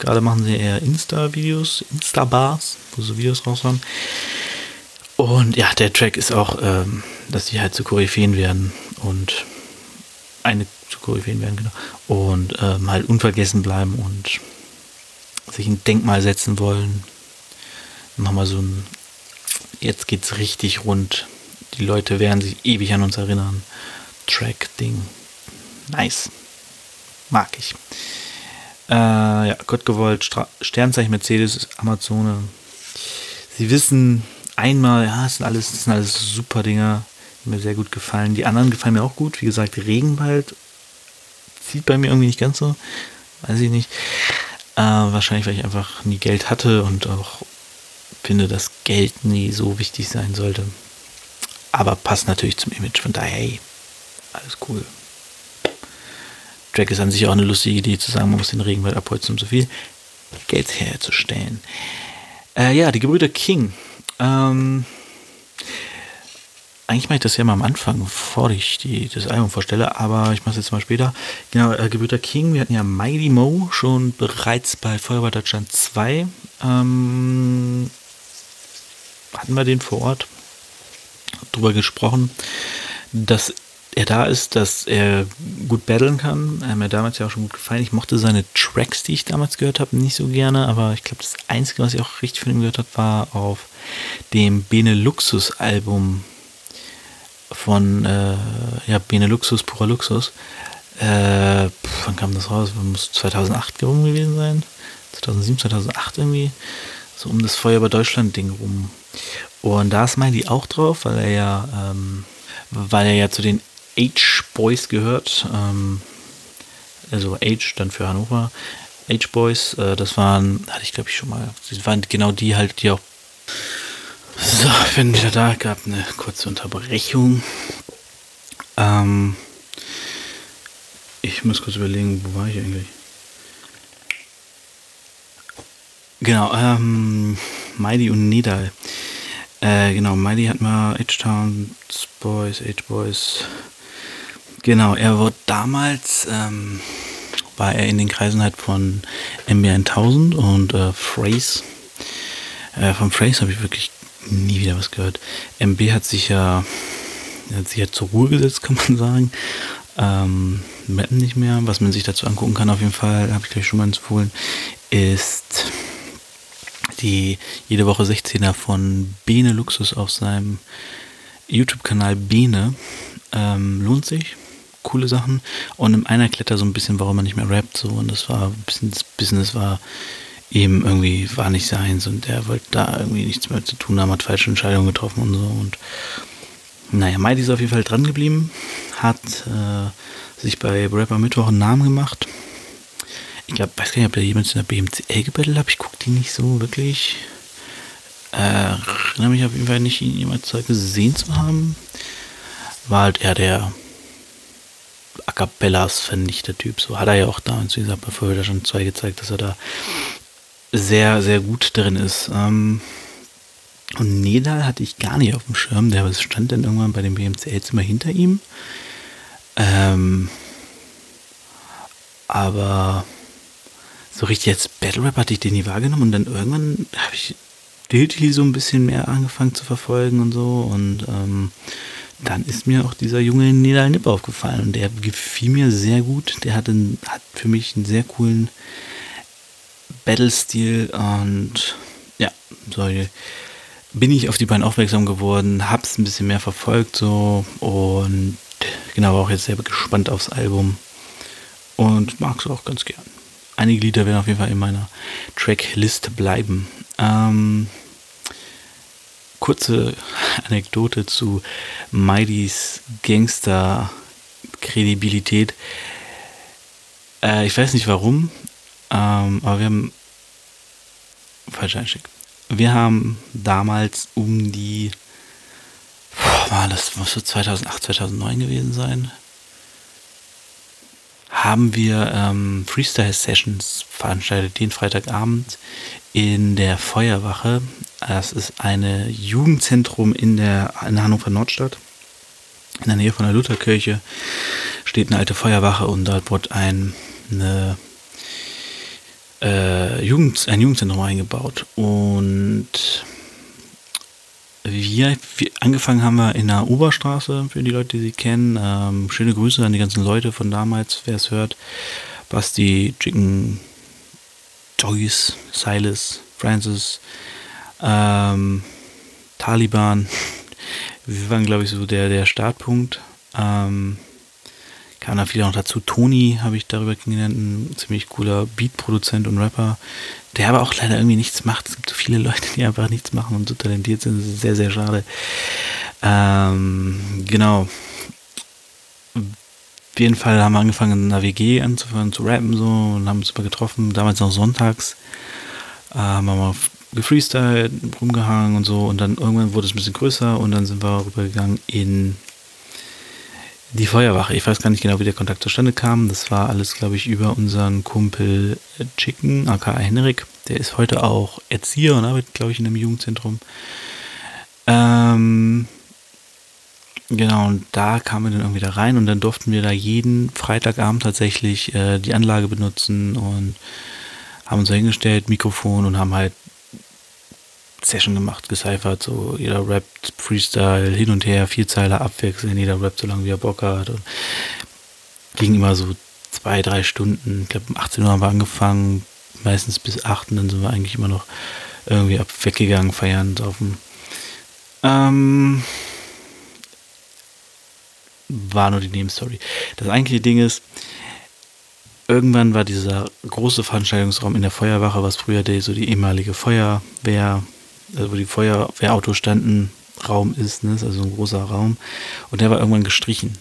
Gerade machen sie eher Insta-Videos, Insta-Bars, wo sie Videos raus haben. Und ja, der Track ist auch, ähm, dass sie halt zu Koryphäen werden und eine zu Koryphäen werden, genau. Und ähm, halt unvergessen bleiben und sich ein Denkmal setzen wollen. Wir so ein, jetzt geht's richtig rund. Die Leute werden sich ewig an uns erinnern. Track-Ding. Nice. Mag ich. Äh, ja, Gott gewollt, Stra Sternzeichen Mercedes, Amazone. Sie wissen einmal, ja, es sind alles, das sind alles super Dinger, die mir sehr gut gefallen. Die anderen gefallen mir auch gut. Wie gesagt, Regenwald zieht bei mir irgendwie nicht ganz so. Weiß ich nicht. Äh, wahrscheinlich, weil ich einfach nie Geld hatte und auch finde, dass Geld nie so wichtig sein sollte. Aber passt natürlich zum Image. Von daher, hey, alles cool. Track ist an sich auch eine lustige Idee zu sagen, man muss den Regenwald abholzen, um so viel Geld herzustellen. Äh, ja, die Gebrüder King. Ähm, eigentlich mache ich das ja mal am Anfang, bevor ich die, das Album vorstelle, aber ich mache es jetzt mal später. Genau, äh, Gebrüder King, wir hatten ja Mighty Mo schon bereits bei Feuerwehr Deutschland 2. Ähm, hatten wir den vor Ort drüber gesprochen, dass er da ist, dass er gut battlen kann. Er hat mir damals ja auch schon gut gefallen. Ich mochte seine Tracks, die ich damals gehört habe, nicht so gerne, aber ich glaube, das Einzige, was ich auch richtig von ihm gehört habe, war auf dem Beneluxus-Album von äh, ja, Beneluxus, purer Luxus. Äh, wann kam das raus? Muss 2008 gewesen sein? 2007, 2008 irgendwie. So um das Feuer über Deutschland-Ding rum. Und da ist Miley auch drauf, weil er ja, ähm, weil er ja zu den H-Boys gehört. Ähm, also H dann für Hannover. H-Boys, äh, das waren, hatte ich glaube ich schon mal, das waren genau die halt, die auch. So, ich bin wieder da, gab eine kurze Unterbrechung. Ähm, ich muss kurz überlegen, wo war ich eigentlich? Genau, ähm, Miley und Nedal. Äh, genau, Miley hat mal H-Town, Boys, H-Boys. Genau, er wurde damals, ähm, war er in den Kreisen halt von MB1000 und äh, Phrase. Äh, von Phrase habe ich wirklich nie wieder was gehört. MB hat sich ja, hat sich ja zur Ruhe gesetzt, kann man sagen. Ähm, Mappen nicht mehr. Was man sich dazu angucken kann, auf jeden Fall, habe ich gleich schon mal empfohlen, ist die jede Woche 16er von Bene Luxus auf seinem YouTube-Kanal Bene. Ähm, lohnt sich. Coole Sachen. Und im einer klettert so ein bisschen, warum man nicht mehr rappt. So. Und das war ein bisschen, das Business war eben irgendwie, war nicht seins. Und er wollte da irgendwie nichts mehr zu tun haben, hat falsche Entscheidungen getroffen und so. Und naja, Mighty ist auf jeden Fall dran geblieben. Hat äh, sich bei Rapper Mittwoch einen Namen gemacht ich glaube, weiß gar nicht, ob da jemand in der BMCL gebettelt hat. Ich gucke die nicht so wirklich. Äh, erinnere mich auf jeden Fall nicht, ihn jemals gesehen zu haben. War halt eher der A Cappellas vernichter Typ. So hat er ja auch damals, wie gesagt, bevor wir da schon zwei gezeigt, dass er da sehr, sehr gut drin ist. Ähm, und Nedal hatte ich gar nicht auf dem Schirm. Der stand dann irgendwann bei dem BMCL-Zimmer hinter ihm. Ähm, aber so richtig als Battle Rap hatte ich den nie wahrgenommen und dann irgendwann habe ich Diltily so ein bisschen mehr angefangen zu verfolgen und so und ähm, dann ist mir auch dieser junge Nedal Nip aufgefallen und der gefiel mir sehr gut. Der hat, einen, hat für mich einen sehr coolen Battle-Stil und ja, so bin ich auf die beiden aufmerksam geworden, hab's ein bisschen mehr verfolgt so und genau auch jetzt sehr gespannt aufs Album und mag es auch ganz gern einige Lieder werden auf jeden Fall in meiner Tracklist bleiben. Ähm, kurze Anekdote zu Mighty's Gangster-Kredibilität. Äh, ich weiß nicht warum, ähm, aber wir haben. Falscher Einstieg. Wir haben damals um die. Boah, das, muss so 2008, 2009 gewesen sein? Haben wir ähm, Freestyle-Sessions veranstaltet, den Freitagabend in der Feuerwache. Das ist ein Jugendzentrum in der, in Hannover Nordstadt. In der Nähe von der Lutherkirche steht eine alte Feuerwache und dort wurde ein, eine, äh, Jugend, ein Jugendzentrum eingebaut. Und wir, wir, angefangen haben wir in der Oberstraße, für die Leute, die sie kennen. Ähm, schöne Grüße an die ganzen Leute von damals, wer es hört. Basti, Chicken, Joyce, Silas, Francis, ähm, Taliban. Wir waren, glaube ich, so der, der Startpunkt. Ähm, kam da viel noch dazu. Toni habe ich darüber kennengelernt, ein ziemlich cooler Beat-Produzent und Rapper, der aber auch leider irgendwie nichts macht. Es gibt so viele Leute, die einfach nichts machen und so talentiert sind. Das ist sehr, sehr schade. Ähm, genau. Auf jeden Fall haben wir angefangen, in einer WG anzufangen zu rappen so und haben uns immer getroffen. Damals noch sonntags. Äh, haben wir mal gefreestylt, rumgehangen und so. Und dann irgendwann wurde es ein bisschen größer und dann sind wir rübergegangen in die Feuerwache. Ich weiß gar nicht genau, wie der Kontakt zustande kam. Das war alles, glaube ich, über unseren Kumpel Chicken, aka Henrik. Der ist heute auch Erzieher und arbeitet, glaube ich, in einem Jugendzentrum. Ähm, genau, und da kamen wir dann irgendwie da rein und dann durften wir da jeden Freitagabend tatsächlich äh, die Anlage benutzen und haben uns da hingestellt, Mikrofon und haben halt Session gemacht, gecyphert, so jeder rappt Freestyle hin und her, vier Zeile abwechseln, jeder rappt so lange wie er Bock hat und ging immer so zwei, drei Stunden. Ich glaube, um 18 Uhr haben wir angefangen, meistens bis 8 und dann sind wir eigentlich immer noch irgendwie ab weggegangen, feiern, saufen. Ähm, war nur die Nebenstory. Das eigentliche Ding ist, irgendwann war dieser große Veranstaltungsraum in der Feuerwache, was früher die, so die ehemalige Feuerwehr, wo die Feuerwehrautos standen, Raum ist, ne? also ein großer Raum. Und der war irgendwann gestrichen.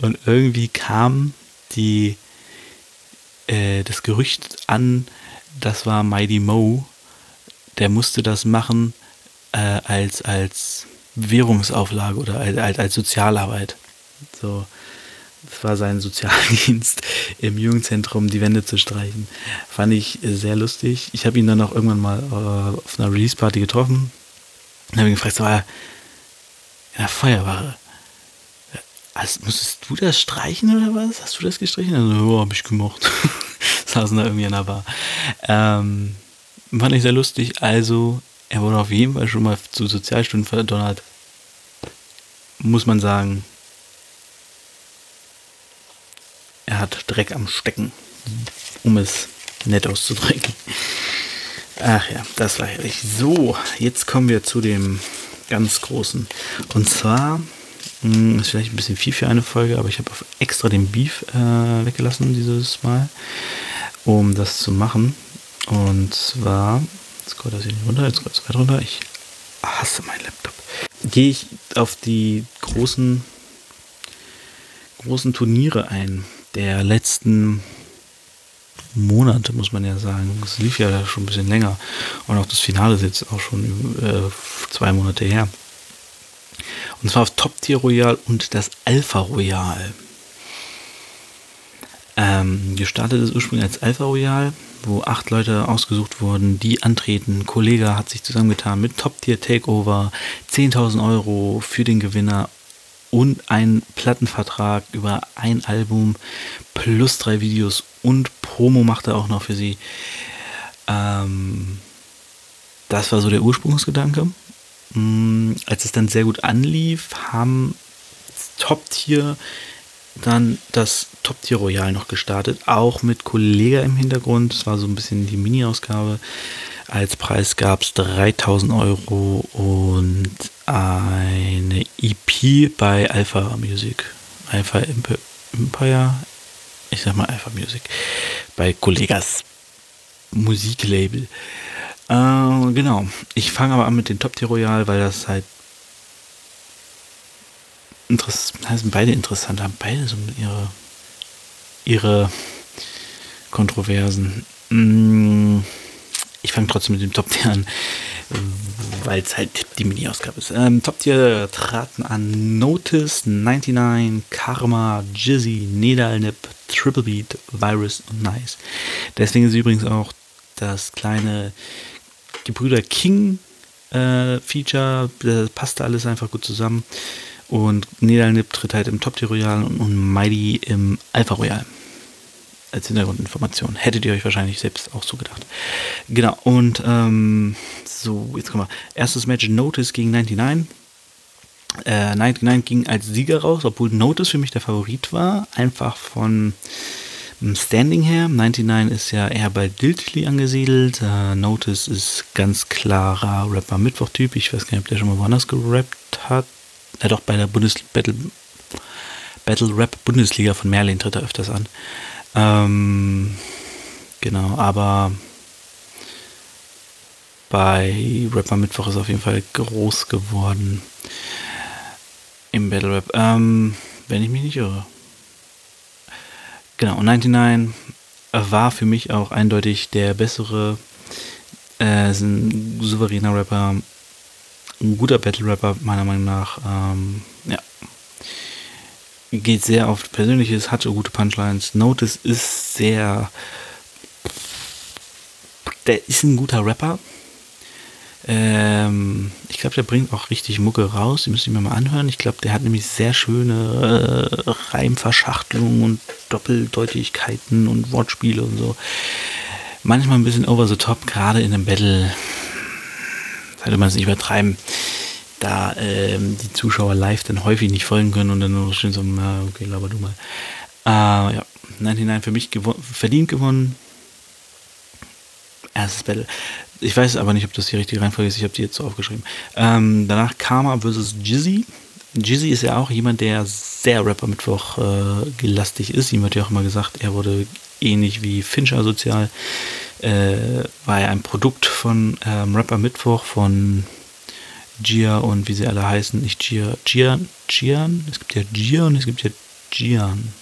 Und irgendwie kam die, äh, das Gerücht an, das war Mighty Mo, der musste das machen äh, als, als Währungsauflage oder als, als Sozialarbeit. So, war sein Sozialdienst im Jugendzentrum, die Wände zu streichen. Fand ich sehr lustig. Ich habe ihn dann auch irgendwann mal äh, auf einer Release-Party getroffen. Und habe ihn gefragt, so, war in der Feuerwache. Also, musstest du das streichen oder was? Hast du das gestrichen? Also, ja, habe ich gemacht. Saßen da irgendwie in der Bar. Ähm, fand ich sehr lustig. Also, er wurde auf jeden Fall schon mal zu Sozialstunden verdonnert. Muss man sagen, er hat Dreck am Stecken, um es nett auszudrücken. Ach ja, das war herrlich. So, jetzt kommen wir zu dem ganz großen. Und zwar hm, ist vielleicht ein bisschen viel für eine Folge, aber ich habe extra den Beef äh, weggelassen dieses Mal, um das zu machen. Und zwar, jetzt kommt das hier nicht runter, jetzt kommt es weiter runter. Ich hasse meinen Laptop. Gehe ich auf die großen, großen Turniere ein der letzten Monate, muss man ja sagen. Es lief ja schon ein bisschen länger. Und auch das Finale ist jetzt auch schon äh, zwei Monate her. Und zwar auf Top Tier Royal und das Alpha Royal. Ähm, gestartet ist ursprünglich als Alpha Royal, wo acht Leute ausgesucht wurden, die antreten. Ein Kollege hat sich zusammengetan mit Top Tier Takeover, 10.000 Euro für den Gewinner und ein Plattenvertrag über ein Album plus drei Videos und Promo macht er auch noch für sie. Ähm, das war so der Ursprungsgedanke. Mhm, als es dann sehr gut anlief, haben Top-Tier dann das Top-Tier Royal noch gestartet, auch mit Kollega im Hintergrund. Das war so ein bisschen die Mini-Ausgabe. Als Preis gab es 3000 Euro und eine EP bei Alpha Music. Alpha Empire, ich sag mal Alpha Music, bei Kollegas Musiklabel. Äh, genau. Ich fange aber an mit den Top Tier Royal, weil das halt interessant, sind beide interessant, haben beide so ihre, ihre Kontroversen. Mm, ich fange trotzdem mit dem Top Tier an, weil es halt die Mini-Ausgabe ist. Ähm, Top Tier traten an Notice, 99, Karma, Jizzy, Nedalnip, Triple Beat, Virus und Nice. Deswegen ist übrigens auch das kleine Gebrüder King äh, Feature, das passt alles einfach gut zusammen. Und Nedalnip tritt halt im Top Tier Royal und Mighty im Alpha Royal als Hintergrundinformation. Hättet ihr euch wahrscheinlich selbst auch so gedacht. Genau, und ähm, so, jetzt kommen wir. Erstes Match Notice gegen 99. Äh, 99 ging als Sieger raus, obwohl Notice für mich der Favorit war. Einfach von Standing her. 99 ist ja eher bei Diltly angesiedelt. Äh, Notice ist ganz klarer Rapper-Mittwoch-Typ. Ich weiß gar nicht, ob der schon mal woanders gerappt hat. Ja, doch, bei der Bundes Battle, Battle Rap Bundesliga von Merlin tritt er öfters an. Ähm, genau, aber bei Rapper Mittwoch ist auf jeden Fall groß geworden im Battle Rap. Ähm, wenn ich mich nicht irre. Genau, 99 war für mich auch eindeutig der bessere, äh, ist ein souveräner Rapper, ein guter Battle Rapper, meiner Meinung nach. Ähm, geht sehr auf Persönliches, hat so gute Punchlines. Notice ist sehr. Der ist ein guter Rapper. Ähm, ich glaube, der bringt auch richtig Mucke raus. Die müsst ihr mir mal anhören. Ich glaube, der hat nämlich sehr schöne äh, Reimverschachtelungen und Doppeldeutigkeiten und Wortspiele und so. Manchmal ein bisschen over the top, gerade in einem Battle sollte man es nicht übertreiben, da ähm, die Zuschauer live dann häufig nicht folgen können und dann nur schön so, na, okay, laber du mal. Äh, ja, 99 für mich gewo verdient gewonnen. Erstes Battle. Ich weiß aber nicht, ob das die richtige Reihenfolge ist. Ich habe die jetzt so aufgeschrieben. Ähm, danach Karma vs. Jizzy. Jizzy ist ja auch jemand, der sehr Rapper-Mittwoch äh, gelastig ist. Ihm wird ja auch immer gesagt, er wurde ähnlich wie Fincher sozial. Äh, war er ein Produkt von ähm, Rapper-Mittwoch, von Gia und wie sie alle heißen. Nicht Gia, Gian, Gian. Es gibt ja Gia und es gibt ja Gian.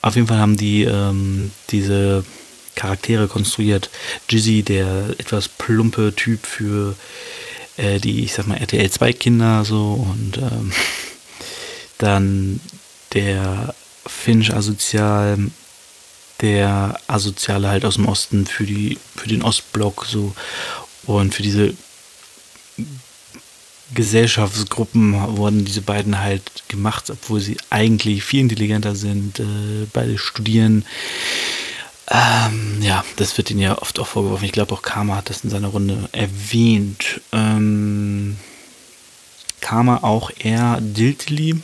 Auf jeden Fall haben die ähm, diese Charaktere konstruiert. Jizzy, der etwas plumpe Typ für äh, die, ich sag mal, RTL 2 Kinder so und ähm, dann der Finch asozial, der Asoziale halt aus dem Osten für die, für den Ostblock so und für diese Gesellschaftsgruppen wurden diese beiden halt gemacht, obwohl sie eigentlich viel intelligenter sind, äh, beide studieren. Ähm, ja, das wird ihnen ja oft auch vorgeworfen. Ich glaube, auch Karma hat das in seiner Runde erwähnt. Ähm, Karma auch eher Diltily-Typ.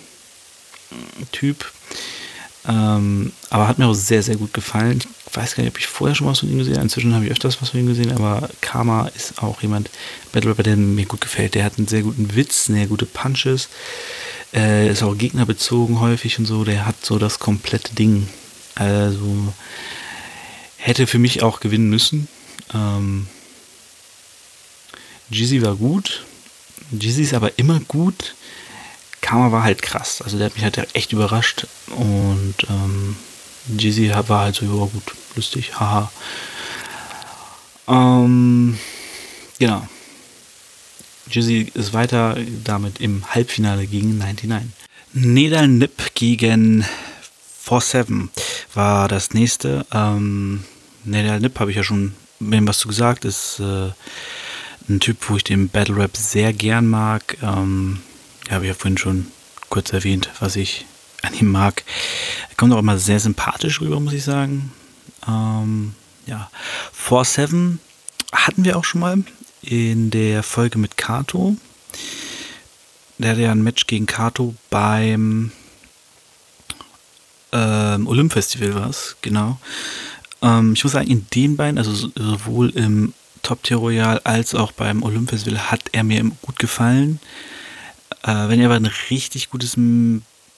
Ähm, aber hat mir auch sehr, sehr gut gefallen. Ich weiß gar nicht, ob ich vorher schon was von ihm gesehen habe. Inzwischen habe ich öfters was von ihm gesehen, aber Karma ist auch jemand, Battle Rapper, der mir gut gefällt. Der hat einen sehr guten Witz, sehr gute Punches. Äh, ist auch gegnerbezogen häufig und so. Der hat so das komplette Ding. Also hätte für mich auch gewinnen müssen. Ähm, Jeezy war gut. Jeezy ist aber immer gut. Karma war halt krass. Also der hat mich halt echt überrascht. Und ähm, Jeezy war halt so, ja gut, lustig, haha. Ähm, genau. Jeezy ist weiter damit im Halbfinale gegen 99. Nedal Nip gegen 4-7 war das nächste. Ähm, Nedal Nip habe ich ja schon mit was zu gesagt. Ist äh, ein Typ, wo ich den Battle Rap sehr gern mag. Ähm, habe ich ja vorhin schon kurz erwähnt, was ich an ihm mag. Er kommt auch immer sehr sympathisch rüber, muss ich sagen. Ähm, ja, 4-7 hatten wir auch schon mal in der Folge mit Kato. Der hatte ja ein Match gegen Kato beim ähm, Olymp-Festival war es, genau. Ähm, ich muss sagen, in den beiden, also sowohl im Top Tier Royal als auch beim Olymp-Festival, hat er mir gut gefallen. Äh, wenn ihr aber ein richtig gutes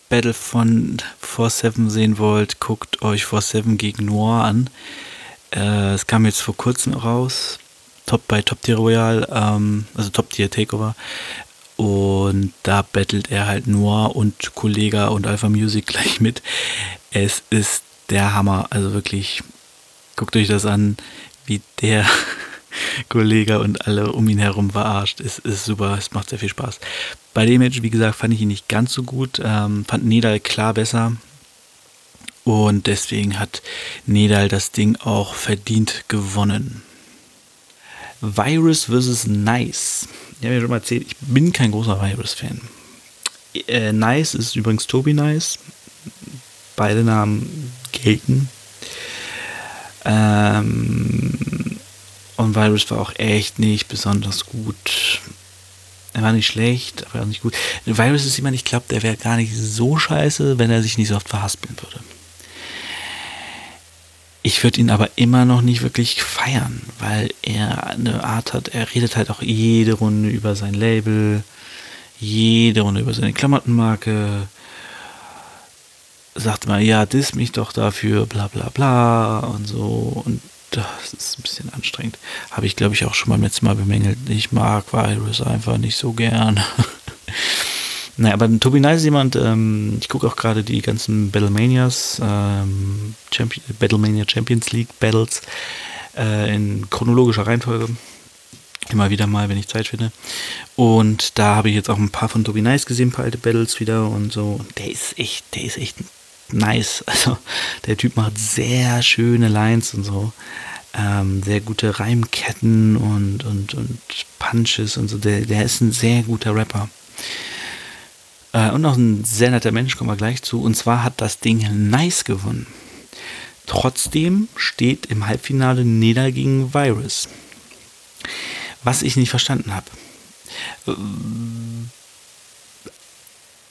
Battle von 4-7 sehen wollt, guckt euch 4-7 gegen Noir an. Äh, es kam jetzt vor kurzem raus. Top bei Top Tier Royal, ähm, also Top Tier Takeover. Und da battelt er halt Noir und Kollega und Alpha Music gleich mit. Es ist der Hammer. Also wirklich, guckt euch das an, wie der Kollege und alle um ihn herum verarscht. Es ist super, es macht sehr viel Spaß. Bei dem Match, wie gesagt, fand ich ihn nicht ganz so gut. Ähm, fand Nedal klar besser. Und deswegen hat Nedal das Ding auch verdient gewonnen. Virus vs. Nice. Ich habe ja schon mal erzählt, ich bin kein großer Virus-Fan. Äh, nice ist übrigens Toby Nice. Beide Namen gelten. Ähm, und Virus war auch echt nicht besonders gut. Er war nicht schlecht, aber auch nicht gut. Virus ist jemand, ich glaube, der wäre gar nicht so scheiße, wenn er sich nicht so oft verhaspeln würde. Ich würde ihn aber immer noch nicht wirklich feiern, weil er eine Art hat, er redet halt auch jede Runde über sein Label, jede Runde über seine Klamottenmarke, sagt mal, ja, diss mich doch dafür, bla bla bla und so. Und das ist ein bisschen anstrengend. Habe ich, glaube ich, auch schon beim letzten Mal bemängelt. Ich mag Virus einfach nicht so gern. naja, aber Tobi Nice ist jemand, ähm, ich gucke auch gerade die ganzen Battlemanias, ähm, Champion, Battlemania Champions League Battles äh, in chronologischer Reihenfolge. Immer wieder mal, wenn ich Zeit finde. Und da habe ich jetzt auch ein paar von Tobi Nice gesehen, ein paar alte Battles wieder und so. Und der ist echt, der ist echt ein nice. Also der Typ macht sehr schöne Lines und so. Ähm, sehr gute Reimketten und, und, und Punches und so. Der, der ist ein sehr guter Rapper. Äh, und auch ein sehr netter Mensch, kommen wir gleich zu. Und zwar hat das Ding Nice gewonnen. Trotzdem steht im Halbfinale Neda gegen Virus. Was ich nicht verstanden habe.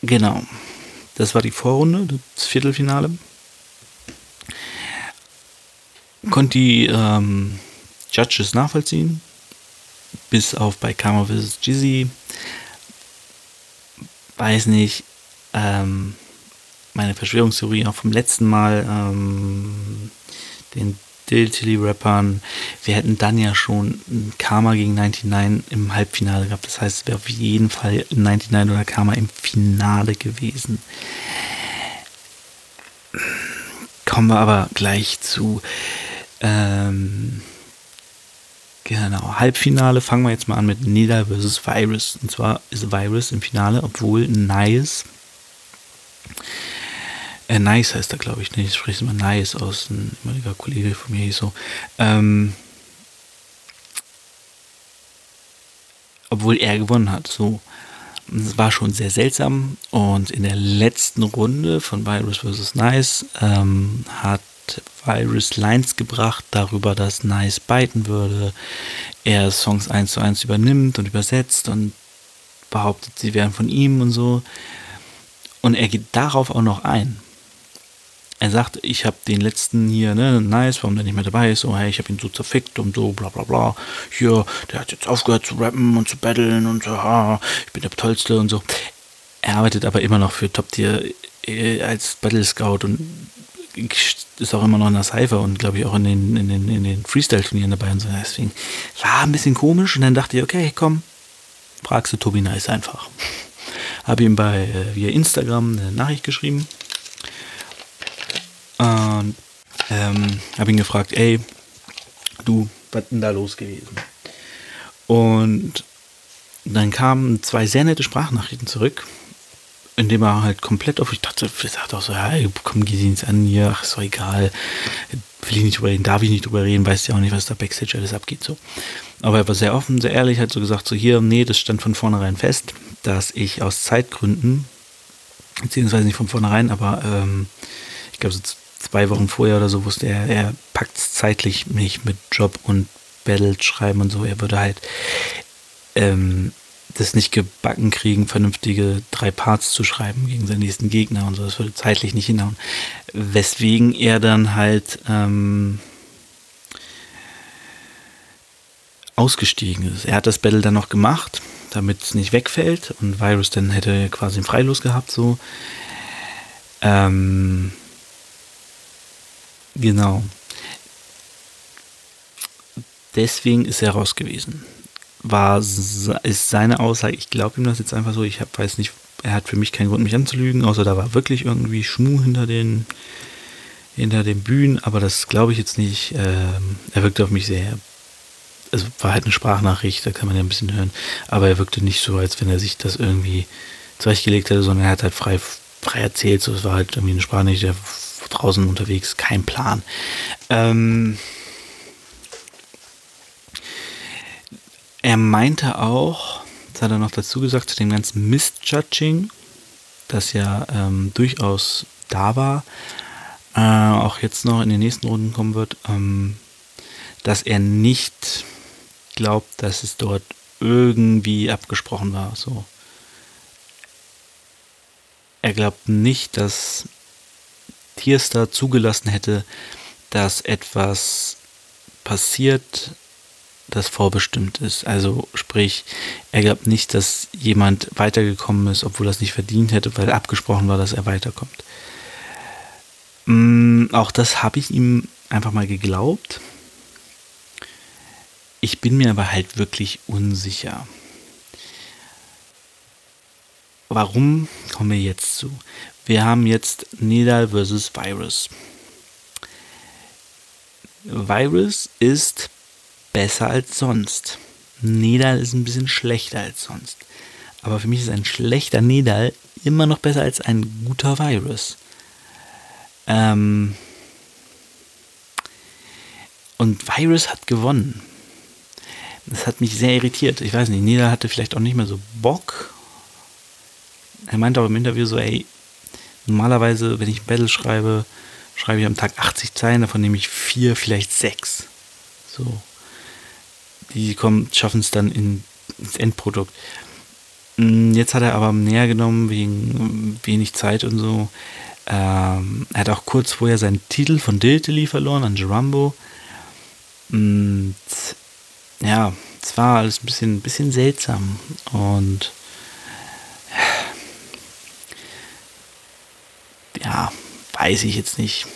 Genau. Das war die Vorrunde, das Viertelfinale. Konnte die ähm, Judges nachvollziehen. Bis auf bei Karma vs. Jizzy. Weiß nicht. Ähm, meine Verschwörungstheorie auch vom letzten Mal. Ähm, den Diltilly-Rappern. Wir hätten dann ja schon Karma gegen 99 im Halbfinale gehabt. Das heißt, es wäre auf jeden Fall 99 oder Karma im Finale gewesen. Kommen wir aber gleich zu. Ähm, genau, Halbfinale fangen wir jetzt mal an mit Nida vs. Virus. Und zwar ist Virus im Finale, obwohl Nice äh, nice heißt er, glaube ich. Ne? Ich spreche immer nice aus. Ein ehemaliger Kollege von mir hieß so. Ähm, obwohl er gewonnen hat. So. Es war schon sehr seltsam. Und in der letzten Runde von Virus vs. Nice ähm, hat Virus Lines gebracht darüber, dass Nice biten würde. Er Songs eins zu eins übernimmt und übersetzt und behauptet, sie wären von ihm und so. Und er geht darauf auch noch ein er sagt, ich habe den letzten hier, ne, nice, warum der nicht mehr dabei ist, so, hey, ich habe ihn so zerfickt und so, bla bla bla. Hier, der hat jetzt aufgehört zu rappen und zu battlen und so, ha, ich bin der Tollste und so. Er arbeitet aber immer noch für Top Tier äh, als Battle Scout und ist auch immer noch in der Cypher und glaube ich auch in den, in den, in den Freestyle-Turnieren dabei und so. Deswegen war ein bisschen komisch und dann dachte ich, okay, komm, fragst du Tobi Nice einfach. Habe ihm bei äh, via Instagram eine Nachricht geschrieben und ähm, habe ihn gefragt, ey, du, was denn da los gewesen? Und dann kamen zwei sehr nette Sprachnachrichten zurück, indem er halt komplett auf, ich dachte, er sagt auch so, ja, komm, geh sie ins an hier, ach, ist doch egal, will ich nicht drüber reden, darf ich nicht drüber reden, weiß ja auch nicht, was da Backstage alles abgeht, so. Aber er war sehr offen, sehr ehrlich, hat so gesagt, so hier, nee, das stand von vornherein fest, dass ich aus Zeitgründen, beziehungsweise nicht von vornherein, aber ähm, ich glaube, so zwei Wochen vorher oder so wusste er, er packt es zeitlich nicht mit Job und Battle schreiben und so. Er würde halt ähm, das nicht gebacken kriegen, vernünftige drei Parts zu schreiben gegen seinen nächsten Gegner und so. Das würde zeitlich nicht hinhauen. Weswegen er dann halt ähm, ausgestiegen ist. Er hat das Battle dann noch gemacht, damit es nicht wegfällt und Virus dann hätte quasi ein Freilos gehabt, so. Ähm, Genau. Deswegen ist er raus gewesen. War ist seine Aussage, ich glaube ihm das jetzt einfach so, ich hab, weiß nicht, er hat für mich keinen Grund, mich anzulügen, außer da war wirklich irgendwie Schmuh hinter den, hinter den Bühnen, aber das glaube ich jetzt nicht. Ähm, er wirkte auf mich sehr, es war halt eine Sprachnachricht, da kann man ja ein bisschen hören, aber er wirkte nicht so, als wenn er sich das irgendwie zurechtgelegt hätte, sondern er hat halt frei, frei erzählt, so es war halt irgendwie eine Sprachnachricht, der draußen unterwegs, kein Plan. Ähm, er meinte auch, das hat er noch dazu gesagt, zu dem ganzen Misjudging, das ja ähm, durchaus da war, äh, auch jetzt noch in den nächsten Runden kommen wird, ähm, dass er nicht glaubt, dass es dort irgendwie abgesprochen war. So. Er glaubt nicht, dass Tierstar zugelassen hätte, dass etwas passiert, das vorbestimmt ist. Also sprich, er glaubt nicht, dass jemand weitergekommen ist, obwohl er es nicht verdient hätte, weil abgesprochen war, dass er weiterkommt. Mm, auch das habe ich ihm einfach mal geglaubt. Ich bin mir aber halt wirklich unsicher. Warum kommen wir jetzt zu? Wir haben jetzt Nidal versus Virus. Virus ist besser als sonst. Nidal ist ein bisschen schlechter als sonst. Aber für mich ist ein schlechter Nidal immer noch besser als ein guter Virus. Ähm und Virus hat gewonnen. Das hat mich sehr irritiert. Ich weiß nicht, Nidal hatte vielleicht auch nicht mehr so Bock. Er meinte auch im Interview so, ey, Normalerweise, wenn ich ein Battle schreibe, schreibe ich am Tag 80 Zeilen, davon nehme ich vier, vielleicht sechs. So. die kommen, schaffen es dann in, ins Endprodukt. Mm, jetzt hat er aber näher genommen wegen wenig Zeit und so. Ähm, er hat auch kurz vorher seinen Titel von Diltily verloren an Gerambo. Und ja, es war alles ein bisschen, bisschen seltsam. Und weiß ich jetzt nicht.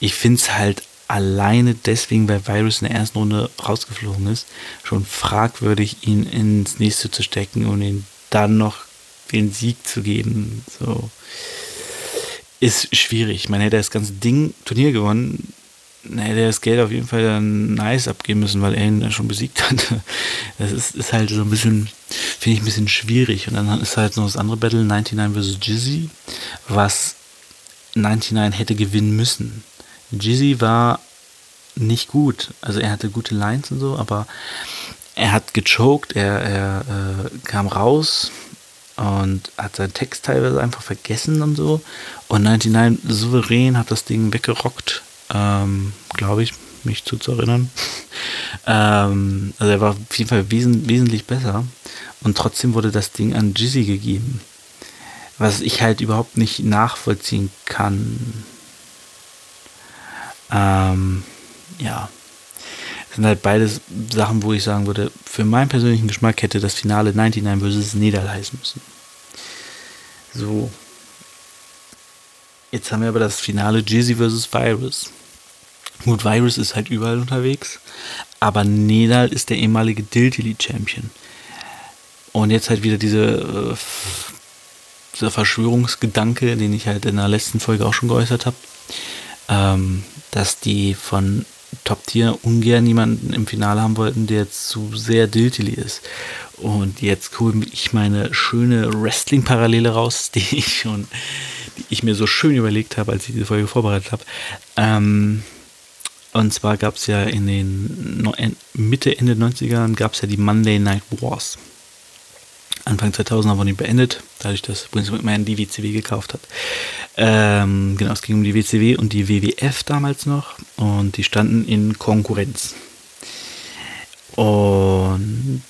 Ich finde es halt alleine deswegen, weil Virus in der ersten Runde rausgeflogen ist, schon fragwürdig, ihn ins nächste zu stecken und ihn dann noch den Sieg zu geben. So ist schwierig. Man hätte das ganze Ding Turnier gewonnen, hätte er das Geld auf jeden Fall dann nice abgeben müssen, weil er ihn dann schon besiegt hatte. Das ist, ist halt so ein bisschen, finde ich ein bisschen schwierig. Und dann ist halt noch das andere Battle, 99 vs. Jizzy, was 99 hätte gewinnen müssen. Jizzy war nicht gut. Also er hatte gute Lines und so, aber er hat gechoked, er, er äh, kam raus und hat seinen Text teilweise einfach vergessen und so. Und 99 souverän hat das Ding weggerockt, ähm, glaube ich, mich zu, erinnern. ähm, also er war auf jeden Fall wesen, wesentlich besser. Und trotzdem wurde das Ding an Jizzy gegeben. Was ich halt überhaupt nicht nachvollziehen kann. Ähm, ja. Das sind halt beides Sachen, wo ich sagen würde, für meinen persönlichen Geschmack hätte das Finale 99 vs. Nedal heißen müssen. So. Jetzt haben wir aber das Finale Jizzy vs. Virus. Gut, Virus ist halt überall unterwegs, aber Nedal ist der ehemalige Diltily Champion. Und jetzt halt wieder diese, äh, dieser Verschwörungsgedanke, den ich halt in der letzten Folge auch schon geäußert habe, ähm, dass die von Top Tier ungern jemanden im Finale haben wollten, der zu sehr Diltily ist. Und jetzt hole ich meine schöne Wrestling-Parallele raus, die ich schon, die ich mir so schön überlegt habe, als ich diese Folge vorbereitet habe. Ähm, und zwar gab es ja in den Mitte, Ende 90ern gab es ja die Monday Night Wars. Anfang 2000 wurden die beendet, dadurch, dass Vince McMahon die WCW gekauft hat. Ähm, genau, es ging um die WCW und die WWF damals noch und die standen in Konkurrenz. Und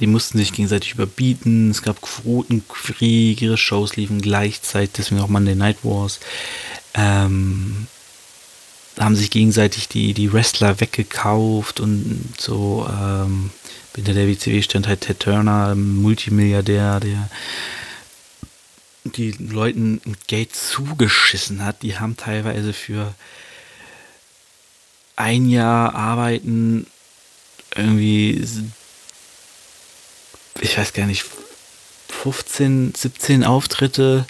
die mussten sich gegenseitig überbieten, es gab Quotenkrieg, ihre Shows liefen gleichzeitig, deswegen auch Monday Night Wars. Ähm, haben sich gegenseitig die, die Wrestler weggekauft und so. Ähm, hinter der WCW stand halt Ted Turner, Multimilliardär, der die Leuten Geld zugeschissen hat. Die haben teilweise für ein Jahr arbeiten irgendwie, ich weiß gar nicht, 15, 17 Auftritte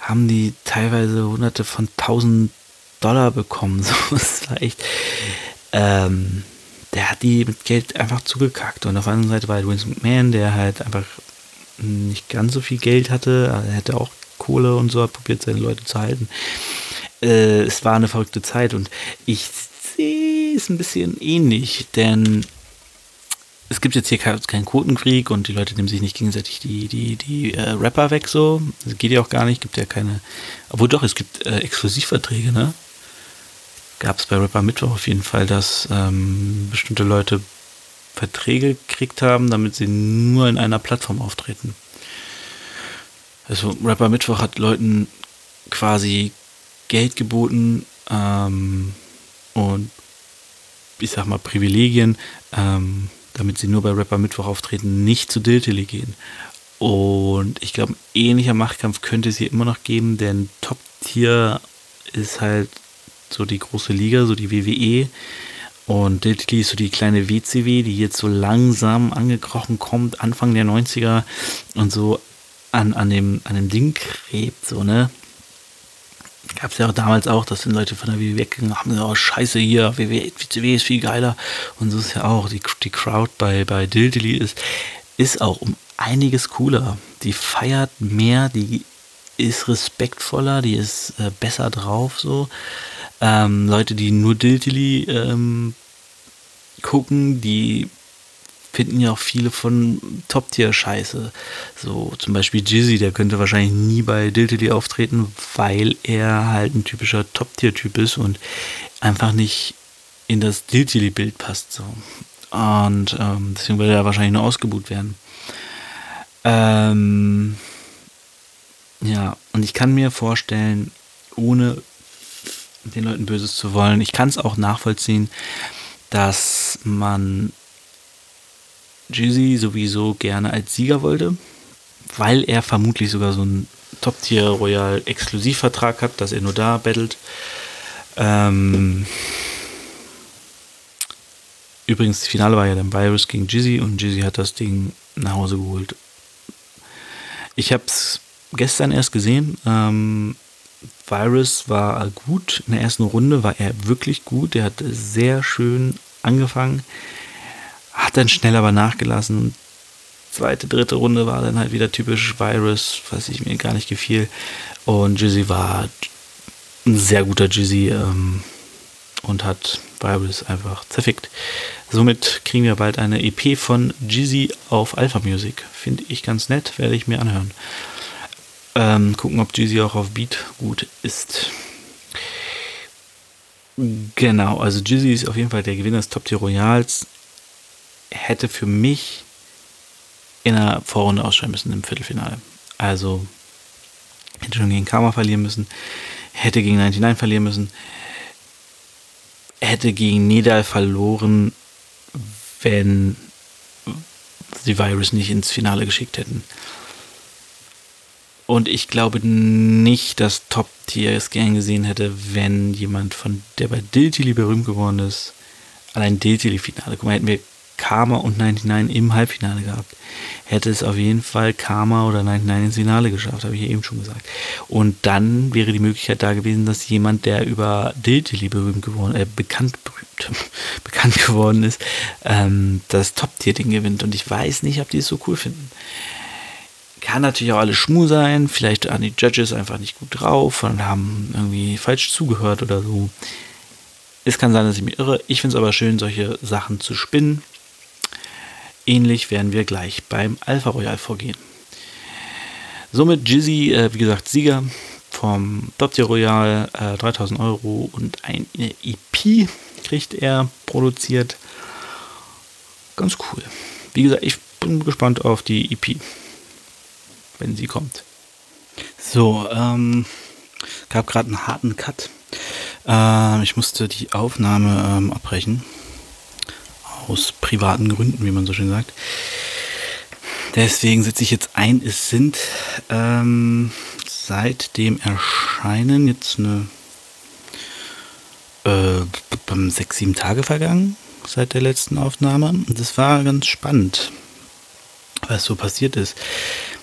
haben die teilweise hunderte von tausend Dollar bekommen. So, es war echt. Ähm, der hat die mit Geld einfach zugekackt. Und auf der anderen Seite war halt Vince McMahon, der halt einfach nicht ganz so viel Geld hatte. Er hatte auch Kohle und so, hat probiert, seine Leute zu halten. Äh, es war eine verrückte Zeit und ich sehe es ein bisschen ähnlich, denn es gibt jetzt hier keinen Quotenkrieg und die Leute nehmen sich nicht gegenseitig die, die, die äh, Rapper weg so. Das geht ja auch gar nicht, gibt ja keine. Obwohl doch, es gibt äh, Exklusivverträge, ne? Gab es bei Rapper Mittwoch auf jeden Fall, dass ähm, bestimmte Leute Verträge gekriegt haben, damit sie nur in einer Plattform auftreten. Also Rapper Mittwoch hat Leuten quasi Geld geboten ähm, und ich sag mal Privilegien, ähm, damit sie nur bei Rapper Mittwoch auftreten, nicht zu Diltily gehen. Und ich glaube, ein ähnlicher Machtkampf könnte es hier immer noch geben, denn Top-Tier ist halt so die große Liga, so die WWE. Und Diltily ist so die kleine WCW, die jetzt so langsam angekrochen kommt, Anfang der 90er und so an, an, dem, an dem Ding krebt, so, ne? Gab es ja auch damals auch, dass die Leute von der WWE weggegangen haben, oh scheiße hier, WCW ist viel geiler. Und so ist ja auch, die, die Crowd bei, bei Dildily ist, ist auch um einiges cooler. Die feiert mehr, die ist respektvoller, die ist äh, besser drauf so. Ähm, Leute, die nur Dildily ähm, gucken, die finden ja auch viele von Top-Tier scheiße. So zum Beispiel Jizzy, der könnte wahrscheinlich nie bei Diltily auftreten, weil er halt ein typischer Top-Tier-Typ ist und einfach nicht in das Diltily-Bild passt. So. Und ähm, deswegen würde er wahrscheinlich nur ausgebucht werden. Ähm, ja, und ich kann mir vorstellen, ohne den Leuten Böses zu wollen, ich kann es auch nachvollziehen, dass man Jizzy sowieso gerne als Sieger wollte, weil er vermutlich sogar so einen Top-Tier Royal Exklusivvertrag hat, dass er nur da battelt. Ähm Übrigens, das Finale war ja dann Virus gegen Jizzy und Jizzy hat das Ding nach Hause geholt. Ich habe es gestern erst gesehen. Ähm, Virus war gut. In der ersten Runde war er wirklich gut. Er hat sehr schön angefangen. Hat dann schnell aber nachgelassen. Zweite, dritte Runde war dann halt wieder typisch Virus, was ich mir gar nicht gefiel. Und Jizzy war ein sehr guter Jizzy ähm, und hat Virus einfach zerfickt. Somit kriegen wir bald eine EP von Jizzy auf Alpha Music. Finde ich ganz nett, werde ich mir anhören. Ähm, gucken, ob Jeezy auch auf Beat gut ist. Genau, also Jeezy ist auf jeden Fall der Gewinner des Top Tier Royals. Hätte für mich in der Vorrunde ausscheiden müssen im Viertelfinale. Also hätte schon gegen Karma verlieren müssen, hätte gegen 99 verlieren müssen, hätte gegen Nedal verloren, wenn die Virus nicht ins Finale geschickt hätten. Und ich glaube nicht, dass Top Tier es gern gesehen hätte, wenn jemand von der bei Diltily berühmt geworden ist, allein Diltily-Finale. Guck mal, hätten wir Karma und 99 im Halbfinale gehabt, hätte es auf jeden Fall Karma oder 99 ins Finale geschafft, habe ich ja eben schon gesagt. Und dann wäre die Möglichkeit da gewesen, dass jemand, der über Diltily berühmt geworden, äh, bekannt, berühmt, bekannt geworden ist, ähm, das Top-Tier-Ding gewinnt. Und ich weiß nicht, ob die es so cool finden. Kann natürlich auch alles Schmu sein, vielleicht waren die Judges einfach nicht gut drauf und haben irgendwie falsch zugehört oder so. Es kann sein, dass ich mich irre. Ich finde es aber schön, solche Sachen zu spinnen. Ähnlich werden wir gleich beim Alpha Royal vorgehen. Somit Jizzy, äh, wie gesagt, Sieger vom Top Tier Royal, äh, 3000 Euro und eine EP kriegt er produziert. Ganz cool. Wie gesagt, ich bin gespannt auf die EP wenn sie kommt. So, ähm, gab gerade einen harten Cut. Ähm, ich musste die Aufnahme ähm, abbrechen. Aus privaten Gründen, wie man so schön sagt. Deswegen sitze ich jetzt ein. Es sind ähm, seit dem Erscheinen jetzt eine äh, sechs, sieben Tage vergangen seit der letzten Aufnahme. Und das war ganz spannend, was so passiert ist.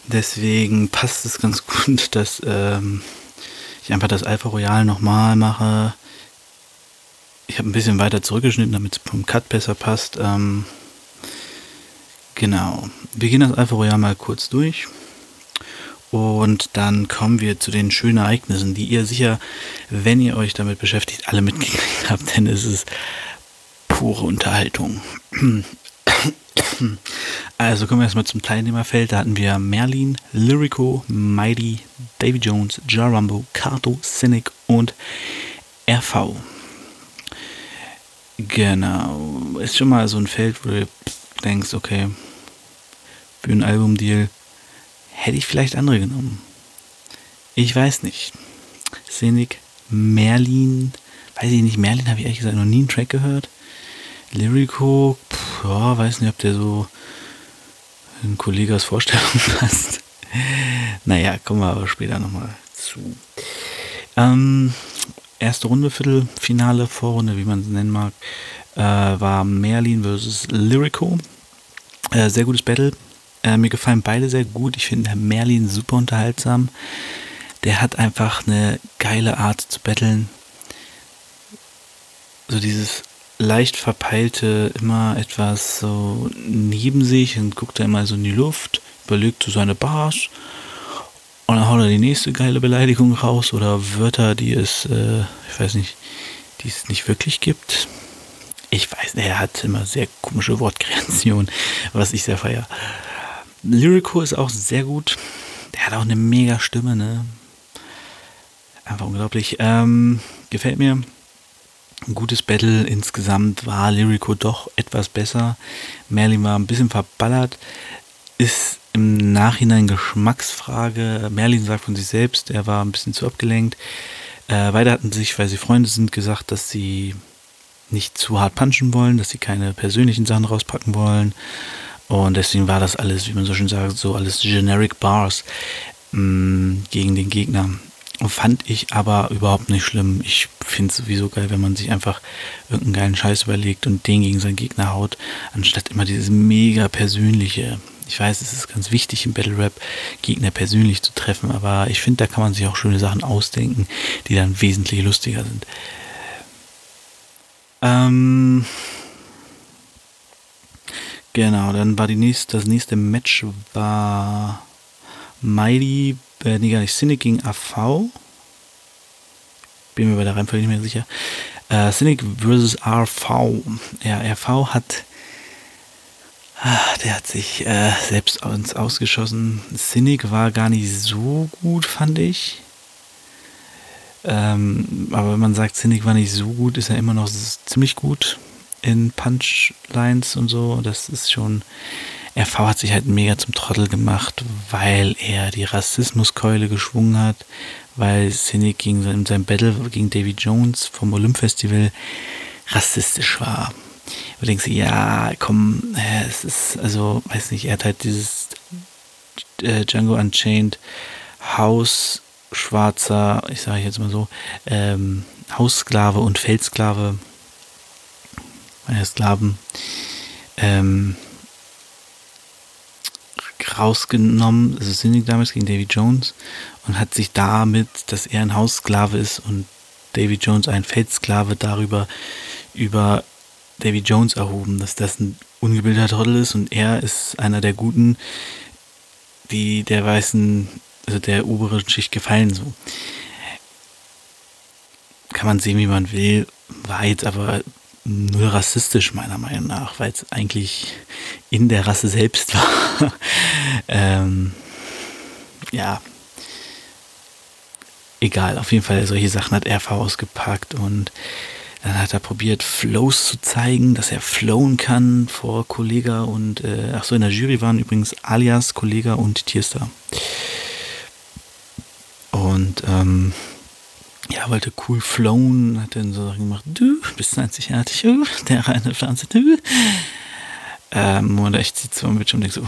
Deswegen passt es ganz gut, dass ähm, ich einfach das Alpha Royal nochmal mache. Ich habe ein bisschen weiter zurückgeschnitten, damit es vom Cut besser passt. Ähm, genau. Wir gehen das Alpha Royal mal kurz durch. Und dann kommen wir zu den schönen Ereignissen, die ihr sicher, wenn ihr euch damit beschäftigt, alle mitgekriegt habt, denn es ist pure Unterhaltung. Also kommen wir erstmal zum Teilnehmerfeld. Da hatten wir Merlin, Lyrico, Mighty, Davy Jones, Jarumbo, Kato, Cynic und RV. Genau. Ist schon mal so ein Feld, wo du denkst, okay, für einen Albumdeal hätte ich vielleicht andere genommen. Ich weiß nicht. Cynic, Merlin, weiß ich nicht, Merlin habe ich ehrlich gesagt noch nie einen Track gehört. Lyrico, pff, ja, weiß nicht, ob der so in Kollegas Vorstellung passt. naja, kommen wir aber später nochmal zu. Ähm, erste Runde, Viertelfinale, Vorrunde, wie man es nennen mag, äh, war Merlin versus Lyrico. Äh, sehr gutes Battle. Äh, mir gefallen beide sehr gut. Ich finde Merlin super unterhaltsam. Der hat einfach eine geile Art zu battlen. So dieses leicht verpeilte immer etwas so neben sich und guckt er immer so in die Luft, überlegt so seine Bars und dann haut er die nächste geile Beleidigung raus oder Wörter, die es, äh, ich weiß nicht, die es nicht wirklich gibt. Ich weiß, er hat immer sehr komische Wortkreationen, was ich sehr feier. Lyrico ist auch sehr gut. Der hat auch eine mega Stimme, ne? Einfach unglaublich. Ähm, gefällt mir. Ein gutes Battle. Insgesamt war Lyrico doch etwas besser. Merlin war ein bisschen verballert. Ist im Nachhinein Geschmacksfrage. Merlin sagt von sich selbst, er war ein bisschen zu abgelenkt. Äh, beide hatten sich, weil sie Freunde sind, gesagt, dass sie nicht zu hart punchen wollen, dass sie keine persönlichen Sachen rauspacken wollen. Und deswegen war das alles, wie man so schön sagt, so alles generic Bars mh, mm, gegen den Gegner. Fand ich aber überhaupt nicht schlimm. Ich finde es sowieso geil, wenn man sich einfach irgendeinen geilen Scheiß überlegt und den gegen seinen Gegner haut, anstatt immer dieses mega persönliche. Ich weiß, es ist ganz wichtig im Battle Rap, Gegner persönlich zu treffen, aber ich finde, da kann man sich auch schöne Sachen ausdenken, die dann wesentlich lustiger sind. Ähm, genau, dann war die nächste, das nächste Match war Mighty, äh, nee, gar nicht, Cynic gegen AV. Bin mir bei der Reihenfolge nicht mehr sicher. Äh, Cynic versus RV. Ja, RV hat, ah, der hat sich äh, selbst uns ausgeschossen. Cynic war gar nicht so gut, fand ich. Ähm, aber wenn man sagt, Cynic war nicht so gut, ist er immer noch ziemlich gut in Punchlines und so. Das ist schon. RV hat sich halt mega zum Trottel gemacht, weil er die Rassismuskeule geschwungen hat, weil Cynic gegen in seinem Battle gegen Davy Jones vom Olymp Festival rassistisch war. Du denkst, ja, komm, äh, es ist, also, weiß nicht, er hat halt dieses äh, Django Unchained Haus schwarzer, ich sage jetzt mal so, ähm, Haussklave und Feldsklave, meine Sklaven, ähm, rausgenommen, also Cynic damals gegen Davy Jones und hat sich damit, dass er ein Haussklave ist und Davy Jones ein Feldsklave darüber über Davy Jones erhoben, dass das ein ungebildeter Trottel ist und er ist einer der Guten, die der weißen also der oberen Schicht gefallen. So. Kann man sehen, wie man will, war jetzt aber null rassistisch meiner Meinung nach, weil es eigentlich in der Rasse selbst war. ähm, ja, egal, auf jeden Fall solche Sachen hat er vorausgepackt und dann hat er probiert, Flows zu zeigen, dass er flowen kann vor Kollega und, äh, ach so, in der Jury waren übrigens Alias, Kollega und Tierstar. Und ähm, ja, wollte cool flown, hat dann so Sachen gemacht, du bist einzigartig, uh, der reine Pflanze, du. Ähm, und ich sitze so am Bildschirm und denke so,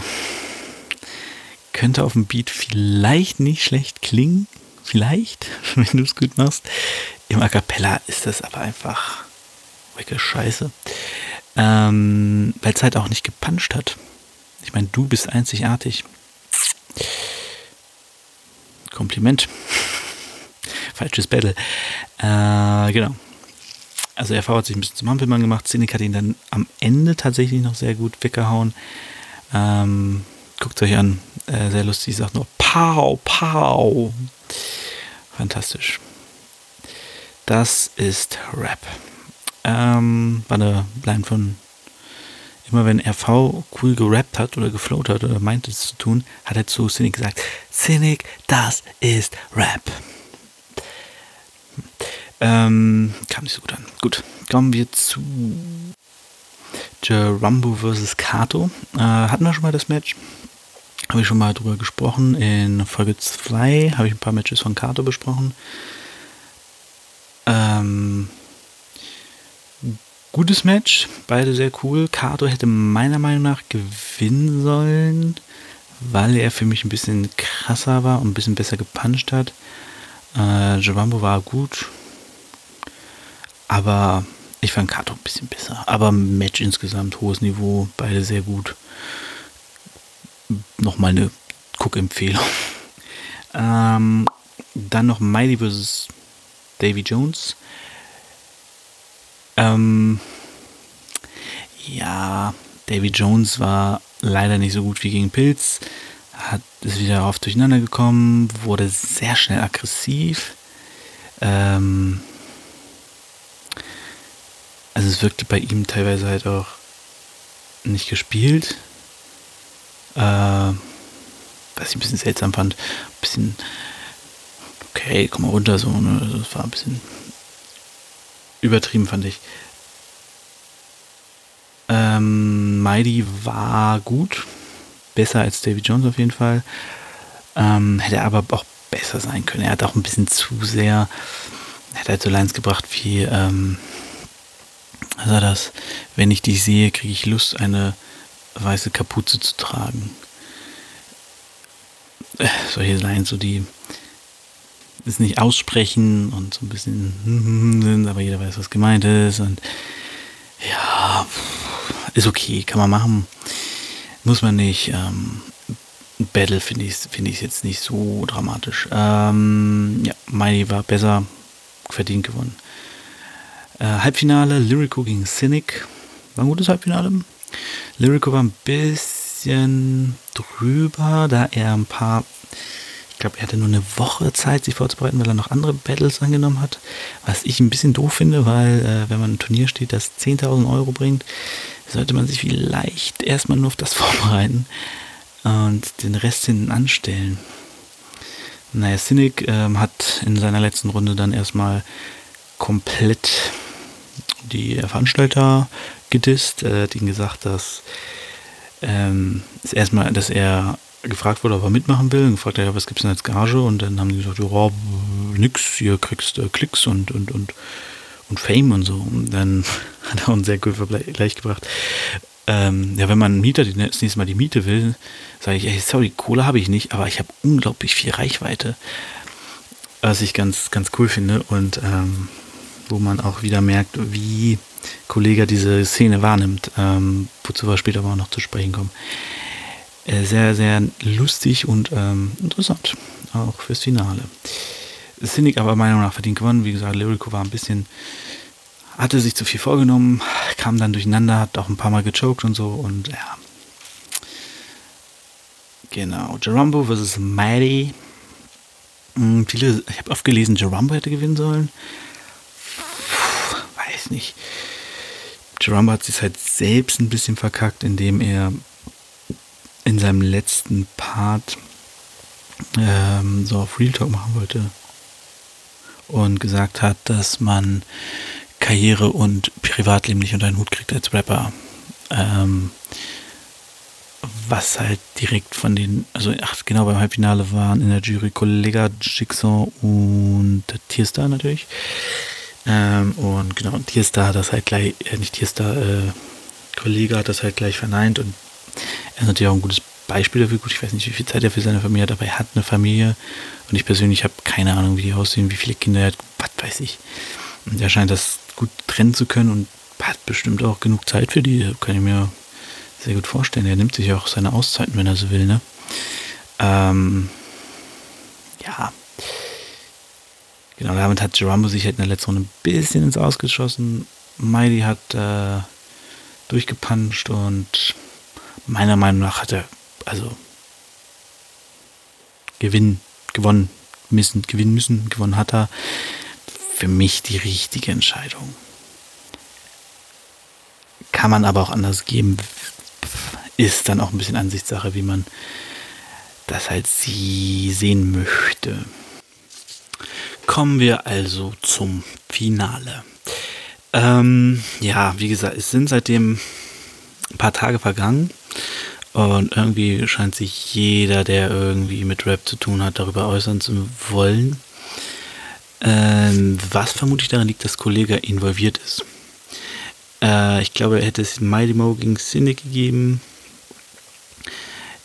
könnte auf dem Beat vielleicht nicht schlecht klingen, vielleicht, wenn du es gut machst. Im A Cappella ist das aber einfach wecke Scheiße. Ähm, Weil es halt auch nicht gepuncht hat. Ich meine, du bist einzigartig. Kompliment. Falsches Battle. Äh, genau. Also RV hat sich ein bisschen zum Hampelmann gemacht. Cynic hat ihn dann am Ende tatsächlich noch sehr gut weggehauen. Ähm, Guckt euch an. Äh, sehr lustig. Sagt nur Pow, Pow. Fantastisch. Das ist Rap. Ähm, war eine Line von immer wenn RV cool gerappt hat oder geflowt hat oder meinte es zu tun, hat er zu Cynic gesagt, Cynic, das ist Rap. Ähm, kam nicht so gut an. Gut, kommen wir zu Jerumbo vs. Kato. Äh, hatten wir schon mal das Match? Habe ich schon mal drüber gesprochen. In Folge 2 habe ich ein paar Matches von Kato besprochen. Ähm, gutes Match, beide sehr cool. Kato hätte meiner Meinung nach gewinnen sollen, weil er für mich ein bisschen krasser war und ein bisschen besser gepuncht hat. Äh, Jawambo war gut, aber ich fand Kato ein bisschen besser. Aber Match insgesamt, hohes Niveau, beide sehr gut. Nochmal eine Guck-Empfehlung. Ähm, dann noch Mighty vs. Davy Jones. Ähm, ja, Davy Jones war leider nicht so gut wie gegen Pilz. Hat ist wieder oft durcheinander gekommen, wurde sehr schnell aggressiv. Ähm, also es wirkte bei ihm teilweise halt auch nicht gespielt. Äh, was ich ein bisschen seltsam fand. Ein bisschen, okay, komm mal runter, so, ne? Das war ein bisschen übertrieben, fand ich. Ähm, Mighty war gut. Besser als Davy Jones auf jeden Fall. Ähm, hätte aber auch besser sein können. Er hat auch ein bisschen zu sehr. Er hat halt so Lines gebracht wie. Ähm, also das, wenn ich dich sehe, kriege ich Lust, eine weiße Kapuze zu tragen. Solche Lines, so die es nicht aussprechen und so ein bisschen sind, aber jeder weiß, was gemeint ist. Und ja, ist okay, kann man machen. Muss man nicht. Ähm, Battle finde ich find ich jetzt nicht so dramatisch. Ähm, ja, Miley war besser, verdient gewonnen. Äh, Halbfinale, Lyrico gegen Cynic. War ein gutes Halbfinale. Lyrico war ein bisschen drüber, da er ein paar ich glaube, er hatte nur eine Woche Zeit, sich vorzubereiten, weil er noch andere Battles angenommen hat. Was ich ein bisschen doof finde, weil äh, wenn man ein Turnier steht, das 10.000 Euro bringt, sollte man sich vielleicht erstmal nur auf das vorbereiten und den Rest hinten anstellen. Naja, Cynic ähm, hat in seiner letzten Runde dann erstmal komplett die Veranstalter gedisst. Hat ihnen gesagt, dass ähm, ist erstmal, dass er gefragt wurde, ob er mitmachen will. Und gefragt, ja, was es denn als Gage? Und dann haben die gesagt, ja, nix, hier kriegst du Klicks und, und, und, und Fame und so. Und dann hat er uns sehr gut Vergleich gebracht. Ähm, ja, wenn man einen Mieter das nächste Mal die Miete will, sage ich, ey, sorry, Kohle habe ich nicht, aber ich habe unglaublich viel Reichweite. Was ich ganz, ganz cool finde und ähm, wo man auch wieder merkt, wie Kollege diese Szene wahrnimmt, ähm, wozu wir später aber auch noch zu sprechen kommen. Äh, sehr, sehr lustig und ähm, interessant. Auch fürs Finale. Cynic aber meiner Meinung nach verdient gewonnen. Wie gesagt, Lyrico war ein bisschen, hatte sich zu viel vorgenommen, kam dann durcheinander, hat auch ein paar Mal gechoked und so und ja. Genau. Jerumbo vs. Mighty. Hm, viele, ich habe oft gelesen, Jerumbo hätte gewinnen sollen. Weiß nicht. Jerumbo hat sich halt selbst ein bisschen verkackt, indem er in seinem letzten Part ähm, so auf Real Talk machen wollte und gesagt hat, dass man Karriere und Privatleben nicht unter den Hut kriegt als Rapper. Ähm, was halt direkt von den, also ach, genau beim Halbfinale waren in der Jury Kollega Jigsaw und Tierstar natürlich. Ähm, und genau, Tierstar hat das halt gleich, äh, nicht Tierstar, äh, Kollege hat das halt gleich verneint und er ist natürlich auch ein gutes Beispiel dafür. Gut, ich weiß nicht, wie viel Zeit er für seine Familie hat, aber er hat eine Familie und ich persönlich habe keine Ahnung, wie die aussehen, wie viele Kinder er hat, was weiß ich. Und er scheint das gut trennen zu können und hat bestimmt auch genug Zeit für die, kann ich mir sehr gut vorstellen. Er nimmt sich auch seine Auszeiten, wenn er so will, ne? Ähm, ja. Genau, damit hat Gerambo sich halt in der letzten Runde ein bisschen ins Ausgeschossen. Miley hat äh, durchgepanscht und meiner Meinung nach hat er, also gewinnen, gewonnen müssen, gewinnen müssen, gewonnen hat er. Für mich die richtige Entscheidung. Kann man aber auch anders geben. Ist dann auch ein bisschen Ansichtssache, wie man das halt sie sehen möchte. Kommen wir also zum Finale. Ähm, ja, wie gesagt, es sind seitdem ein paar Tage vergangen. Und irgendwie scheint sich jeder, der irgendwie mit Rap zu tun hat, darüber äußern zu wollen. Ähm, was vermutlich daran liegt, dass Kollege involviert ist. Äh, ich glaube, er hätte es Mighty Mo gegen Cynic gegeben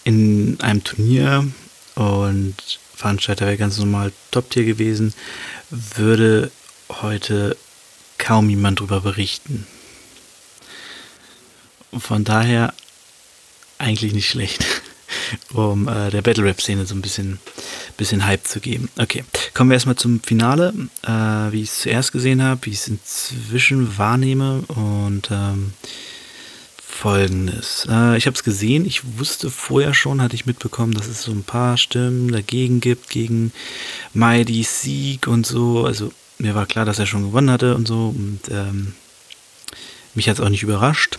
in einem Turnier und Veranstalter wäre ganz normal Top-Tier gewesen, würde heute kaum jemand darüber berichten. Von daher eigentlich nicht schlecht, um äh, der Battle Rap Szene so ein bisschen, bisschen Hype zu geben. Okay, kommen wir erstmal zum Finale, äh, wie ich es zuerst gesehen habe, wie ich es inzwischen wahrnehme und ähm, folgendes. Äh, ich habe es gesehen, ich wusste vorher schon, hatte ich mitbekommen, dass es so ein paar Stimmen dagegen gibt, gegen Mighty Sieg und so. Also mir war klar, dass er schon gewonnen hatte und so. Und ähm, mich hat es auch nicht überrascht.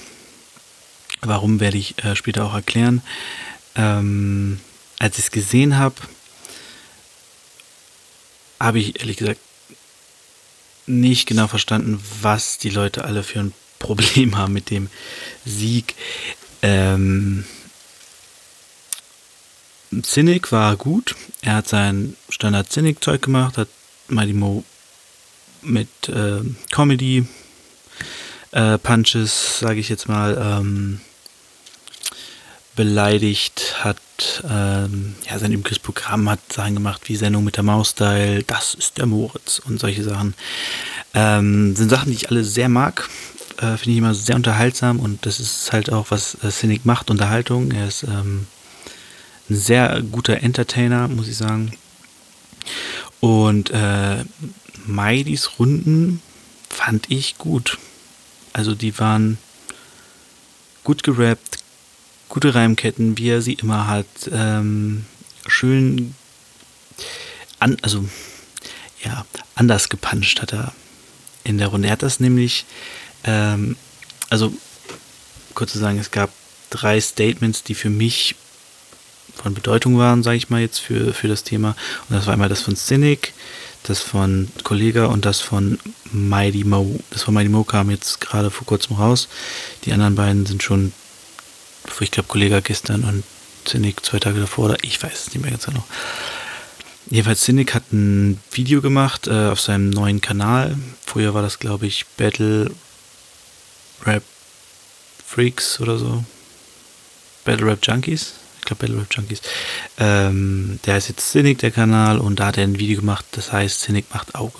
Warum werde ich äh, später auch erklären. Ähm, als ich es gesehen habe, habe ich ehrlich gesagt nicht genau verstanden, was die Leute alle für ein Problem haben mit dem Sieg. Ähm, Cynic war gut. Er hat sein Standard Cynic-Zeug gemacht, hat Mighty Mo mit äh, Comedy äh, Punches, sage ich jetzt mal, ähm, beleidigt, hat ähm, ja sein übliches Programm, hat Sachen gemacht wie Sendung mit der Maus-Style, das ist der Moritz und solche Sachen. Ähm, sind Sachen, die ich alle sehr mag. Äh, Finde ich immer sehr unterhaltsam und das ist halt auch, was äh, Cynic macht, Unterhaltung. Er ist ähm, ein sehr guter Entertainer, muss ich sagen. Und äh, Maidis Runden fand ich gut. Also die waren gut gerappt, gute Reimketten, wie er sie immer hat. Ähm, schön, an, also ja, anders gepuncht hat er in der Runde. Er hat das nämlich, ähm, also kurz zu sagen, es gab drei Statements, die für mich von Bedeutung waren, sage ich mal jetzt für, für das Thema. Und das war einmal das von Cynic, das von Kollega und das von Mighty Mo. Das von Mighty Mo kam jetzt gerade vor kurzem raus. Die anderen beiden sind schon, ich glaube, Kollega gestern und Cynic zwei Tage davor oder ich weiß es nicht mehr ganz genau. Jedenfalls Cynic hat ein Video gemacht äh, auf seinem neuen Kanal. Früher war das, glaube ich, Battle Rap Freaks oder so. Battle Rap Junkies ich glaube Battle Rap Junkies. Ähm, der heißt jetzt Cynic, der Kanal, und da hat er ein Video gemacht, das heißt Cynic macht Auge.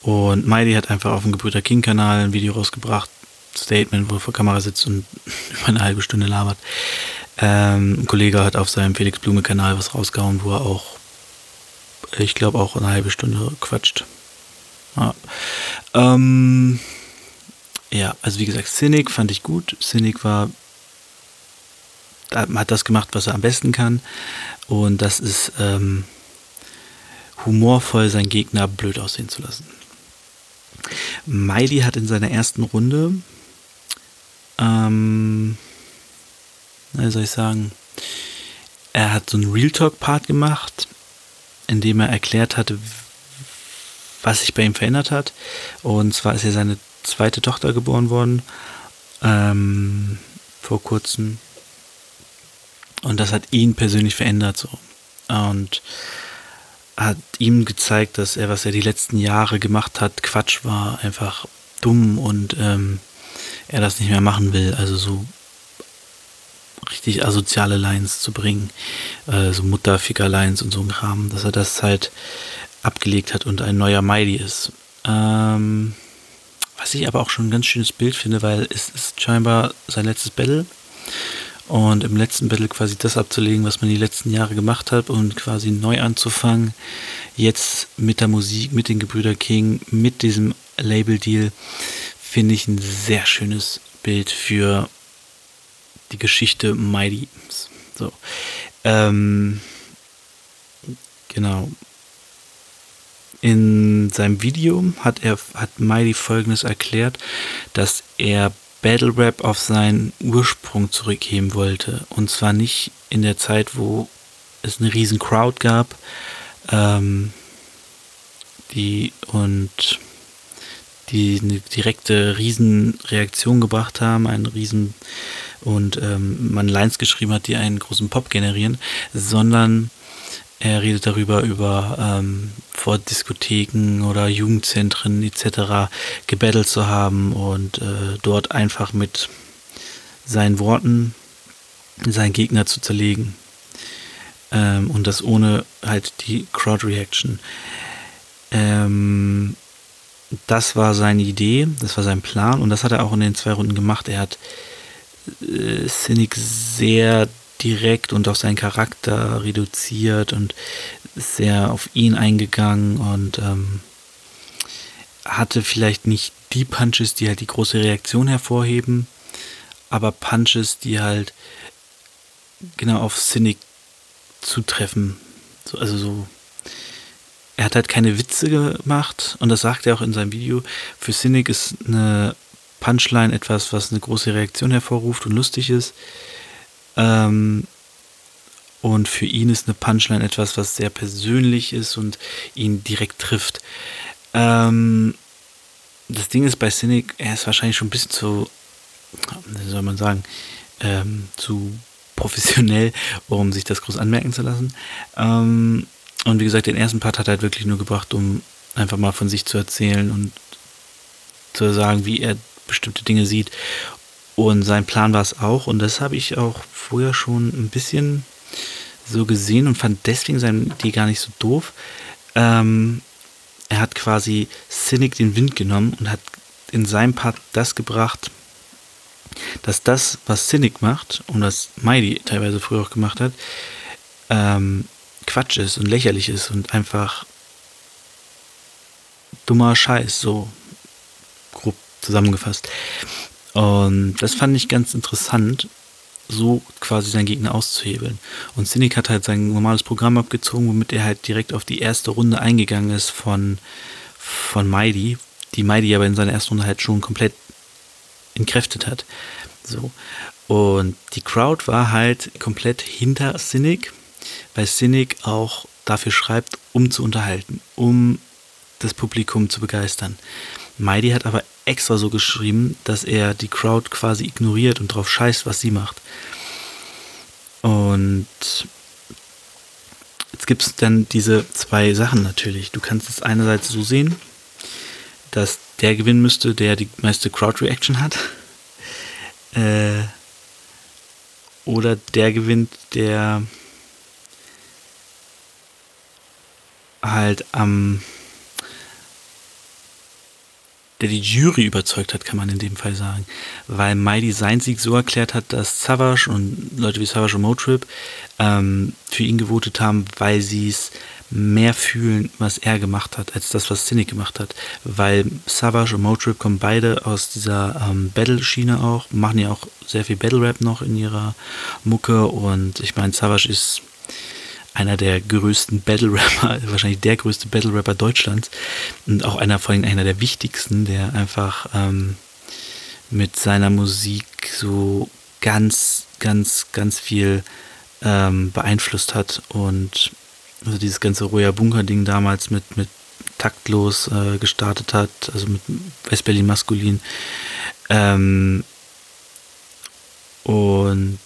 Und Miley hat einfach auf dem Gebrüder King Kanal ein Video rausgebracht, Statement, wo er vor Kamera sitzt und über eine halbe Stunde labert. Ähm, ein Kollege hat auf seinem Felix Blume Kanal was rausgehauen, wo er auch, ich glaube, auch eine halbe Stunde quatscht. Ja. Ähm, ja, also wie gesagt, Cynic fand ich gut. Cynic war hat das gemacht, was er am besten kann. Und das ist ähm, humorvoll, seinen Gegner blöd aussehen zu lassen. Miley hat in seiner ersten Runde, ähm, wie soll ich sagen, er hat so einen Real Talk-Part gemacht, in dem er erklärt hatte, was sich bei ihm verändert hat. Und zwar ist ja seine zweite Tochter geboren worden, ähm, vor kurzem. Und das hat ihn persönlich verändert so. Und hat ihm gezeigt, dass er, was er die letzten Jahre gemacht hat, Quatsch war, einfach dumm und ähm, er das nicht mehr machen will. Also so richtig asoziale Lines zu bringen, äh, so Mutterficker-Lines und so ein Kram, dass er das halt abgelegt hat und ein neuer Miley ist. Ähm, was ich aber auch schon ein ganz schönes Bild finde, weil es ist scheinbar sein letztes Battle und im letzten Battle quasi das abzulegen, was man die letzten Jahre gemacht hat und quasi neu anzufangen. Jetzt mit der Musik, mit den Gebrüder King, mit diesem Label-Deal, finde ich ein sehr schönes Bild für die Geschichte Mighty. So. Ähm, genau. In seinem Video hat er hat Mighty folgendes erklärt, dass er Battle Rap auf seinen Ursprung zurückgeben wollte. Und zwar nicht in der Zeit, wo es eine riesen Crowd gab, ähm, die und die eine direkte Riesenreaktion gebracht haben, einen riesen und ähm, man Lines geschrieben hat, die einen großen Pop generieren, sondern er redet darüber, über ähm, vor Diskotheken oder Jugendzentren etc. gebettelt zu haben und äh, dort einfach mit seinen Worten seinen Gegner zu zerlegen. Ähm, und das ohne halt die Crowd Reaction. Ähm, das war seine Idee, das war sein Plan und das hat er auch in den zwei Runden gemacht. Er hat äh, Cynic sehr direkt und auf seinen Charakter reduziert und sehr auf ihn eingegangen und ähm, hatte vielleicht nicht die Punches, die halt die große Reaktion hervorheben, aber Punches, die halt genau auf Cynic zutreffen. So, also so. Er hat halt keine Witze gemacht und das sagt er auch in seinem Video. Für Cynic ist eine Punchline etwas, was eine große Reaktion hervorruft und lustig ist. Ähm, und für ihn ist eine Punchline etwas, was sehr persönlich ist und ihn direkt trifft. Ähm, das Ding ist bei Cynic, er ist wahrscheinlich schon ein bisschen zu, wie soll man sagen, ähm, zu professionell, um sich das groß anmerken zu lassen. Ähm, und wie gesagt, den ersten Part hat er halt wirklich nur gebracht, um einfach mal von sich zu erzählen und zu sagen, wie er bestimmte Dinge sieht. Und sein Plan war es auch, und das habe ich auch vorher schon ein bisschen so gesehen und fand deswegen seine Idee gar nicht so doof. Ähm, er hat quasi Cynic den Wind genommen und hat in seinem Part das gebracht, dass das, was Cynic macht und was Mighty teilweise früher auch gemacht hat, ähm, Quatsch ist und lächerlich ist und einfach dummer Scheiß, so grob zusammengefasst. Und das fand ich ganz interessant, so quasi seinen Gegner auszuhebeln. Und Cynic hat halt sein normales Programm abgezogen, womit er halt direkt auf die erste Runde eingegangen ist von, von Mighty, die Mighty aber in seiner ersten Runde halt schon komplett entkräftet hat. So. Und die Crowd war halt komplett hinter Cynic, weil Cynic auch dafür schreibt, um zu unterhalten, um das Publikum zu begeistern. Mighty hat aber extra so geschrieben, dass er die Crowd quasi ignoriert und drauf scheißt, was sie macht. Und jetzt gibt es dann diese zwei Sachen natürlich. Du kannst es einerseits so sehen, dass der gewinnen müsste, der die meiste Crowd-Reaction hat. Äh, oder der gewinnt, der halt am der die Jury überzeugt hat, kann man in dem Fall sagen. Weil Mighty seinen Sieg so erklärt hat, dass Savage und Leute wie Savage und Motrip ähm, für ihn gewotet haben, weil sie es mehr fühlen, was er gemacht hat, als das, was Cynic gemacht hat. Weil Savage und Motrip kommen beide aus dieser ähm, Battle-Schiene auch, machen ja auch sehr viel Battle-Rap noch in ihrer Mucke und ich meine, Savage ist einer der größten Battle Rapper, wahrscheinlich der größte Battle Rapper Deutschlands und auch einer vor allem einer der wichtigsten, der einfach ähm, mit seiner Musik so ganz, ganz, ganz viel ähm, beeinflusst hat und also dieses ganze Roya Bunker Ding damals mit, mit taktlos äh, gestartet hat, also mit Westberlin maskulin. Ähm, und